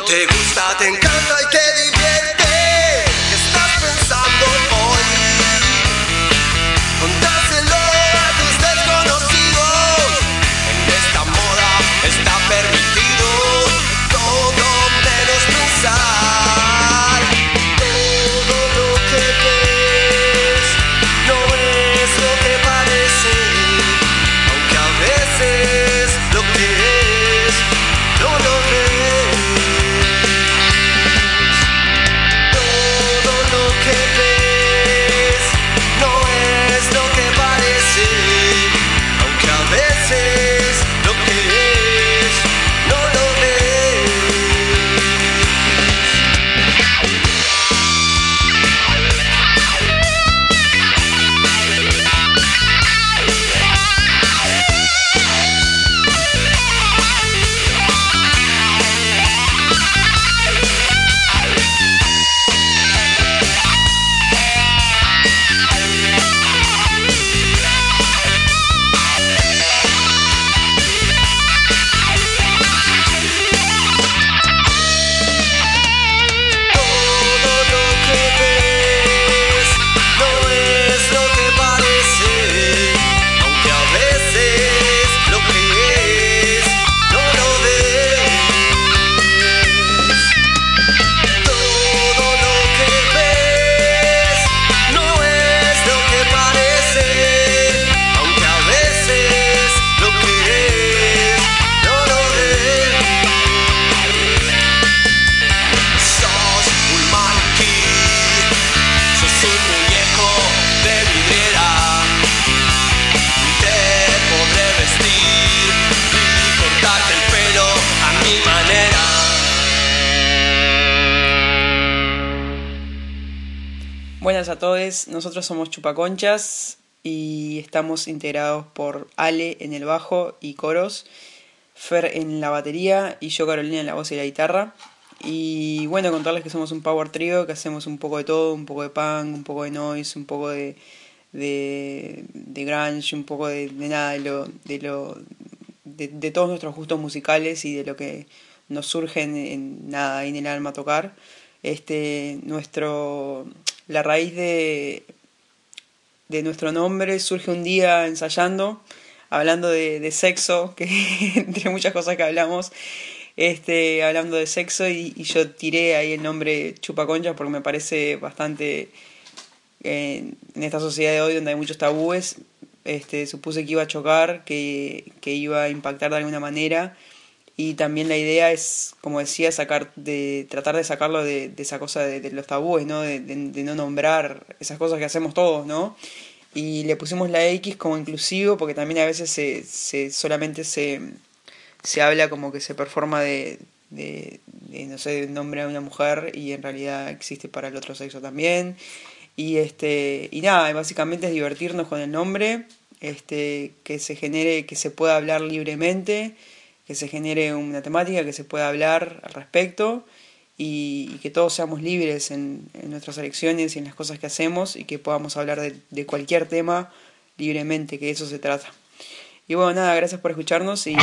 Te gusta, te encanta y te a todos, nosotros somos Chupaconchas y estamos integrados por Ale en el bajo y coros, Fer en la batería y yo Carolina en la voz y la guitarra. Y bueno, contarles que somos un power trio, que hacemos un poco de todo, un poco de punk, un poco de noise, un poco de, de, grunge, un poco de, de nada, de lo, de lo de, todos nuestros gustos musicales y de lo que nos surge en, nada en el alma tocar. Este, nuestro, la raíz de, de nuestro nombre surge un día ensayando, hablando de, sexo, que entre muchas cosas que hablamos, este, hablando de sexo y, yo tiré ahí el nombre Chupaconchas porque me parece bastante en esta sociedad de hoy donde hay muchos tabúes, este, supuse que iba a chocar, que, que iba a impactar de alguna manera y también la idea es, como decía, sacar de tratar de sacarlo de, esa cosa de, los tabúes, ¿no? De, no nombrar esas cosas que hacemos todos, ¿no? Y le pusimos la X como inclusivo porque también a veces se, se solamente se, se habla como que se performa de, de, no sé, nombre a una mujer y en realidad existe para el otro sexo también. Y este y nada, básicamente es divertirnos con el nombre, este que se genere, que se pueda hablar libremente, que se genere una temática, que se pueda hablar al respecto y, que todos seamos libres en, en, nuestras elecciones y en las cosas que hacemos y que podamos hablar de, de cualquier tema libremente, que de eso se trata. Y bueno, nada, gracias por escucharnos y...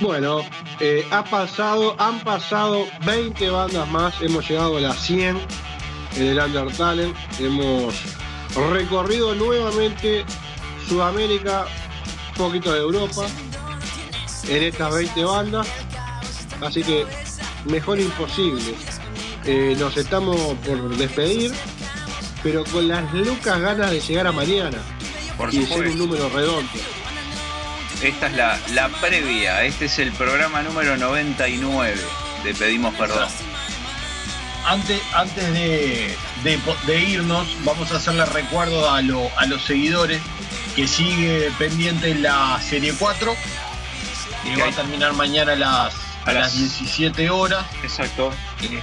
Bueno, eh, ha pasado, han pasado 20 bandas más, hemos llegado a las 100 en el Undertale, hemos recorrido nuevamente Sudamérica, un poquito de Europa, en estas 20 bandas, así que mejor imposible. Eh, nos estamos por despedir, pero con las locas ganas de llegar a mañana Por y ser un número redondo. Esta es la, la previa, este es el programa número 99 de Pedimos Perdón. Antes, antes de, de irnos, vamos a hacerle recuerdo a, lo- a los seguidores que sigue pendiente la serie 4, que va a terminar mañana a las, a las 17 horas. Exacto.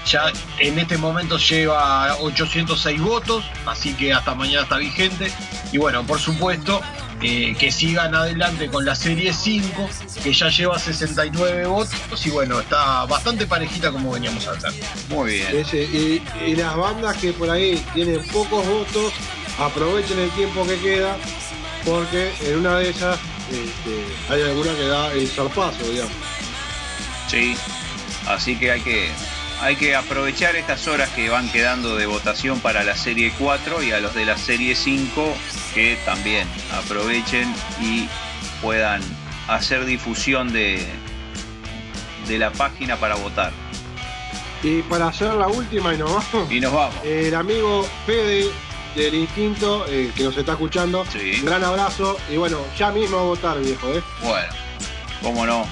ya en este momento lleva 806 votos, así que hasta mañana está vigente. Y bueno, por supuesto, eh, que sigan adelante con la serie 5, que ya lleva 69 votos. Y bueno, está bastante parejita como veníamos hablando. Muy bien. Ese, y, y las bandas que por ahí tienen pocos votos, aprovechen el tiempo que queda, porque en una de esas este, hay alguna que da el zarpazo, digamos. Sí, así que hay que hay que aprovechar estas horas que van quedando de votación para la serie 4 y a los de la serie 5 que también aprovechen y puedan hacer difusión de, de la página para votar. Y para hacer la última y nos vamos. Y nos vamos. El amigo Fede del Instinto, eh, que nos está escuchando, un gran abrazo y bueno, ya mismo a votar, viejo, ¿eh? Bueno, cómo no.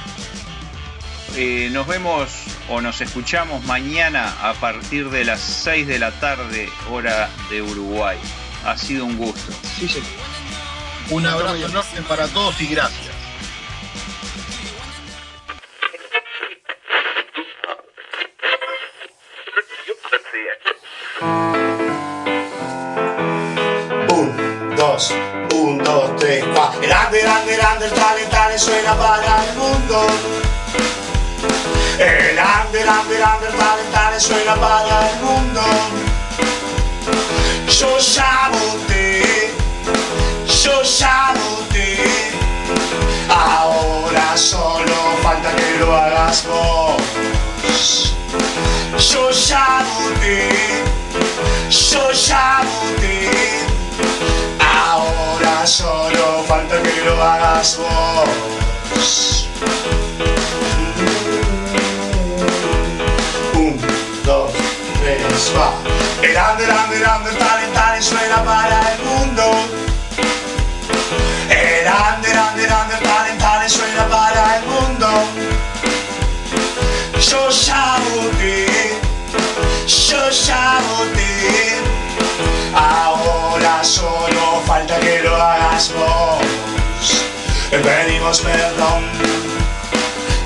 Eh, nos vemos o nos escuchamos mañana a partir de las 6 de la tarde, hora de Uruguay. Ha sido un gusto. Sí, sí. Un abrazo enorme para todos y gracias. Un, dos, un, dos, tres, cuatro. El under, under, under, tale, tale suena para el mundo. El under, under, under, tale, tale suena para el mundo. Yo sabote, yo sabote. Ahora solo falta que lo hagas vos. Yo sabote, yo sabote. Ahora solo falta que lo hagas vos. Un, dos, tres, va. El under, under, under, tale, tale suena para el mundo. El under, under, under, tale, tale suena para el mundo. Yo sabote, yo sabote. Ahora solo falta que lo hagas vos. Pedimos perdón,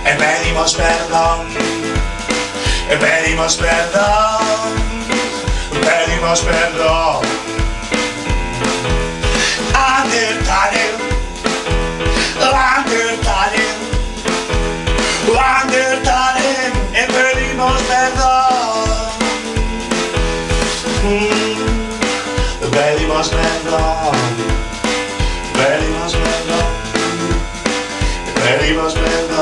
pedimos perdón, pedimos perdón, pedimos perdón. Undertale, Undertale, Undertale, e pedimos perdón. Mm, Pedimos perdón, pedimos perdón, pedimos perdón.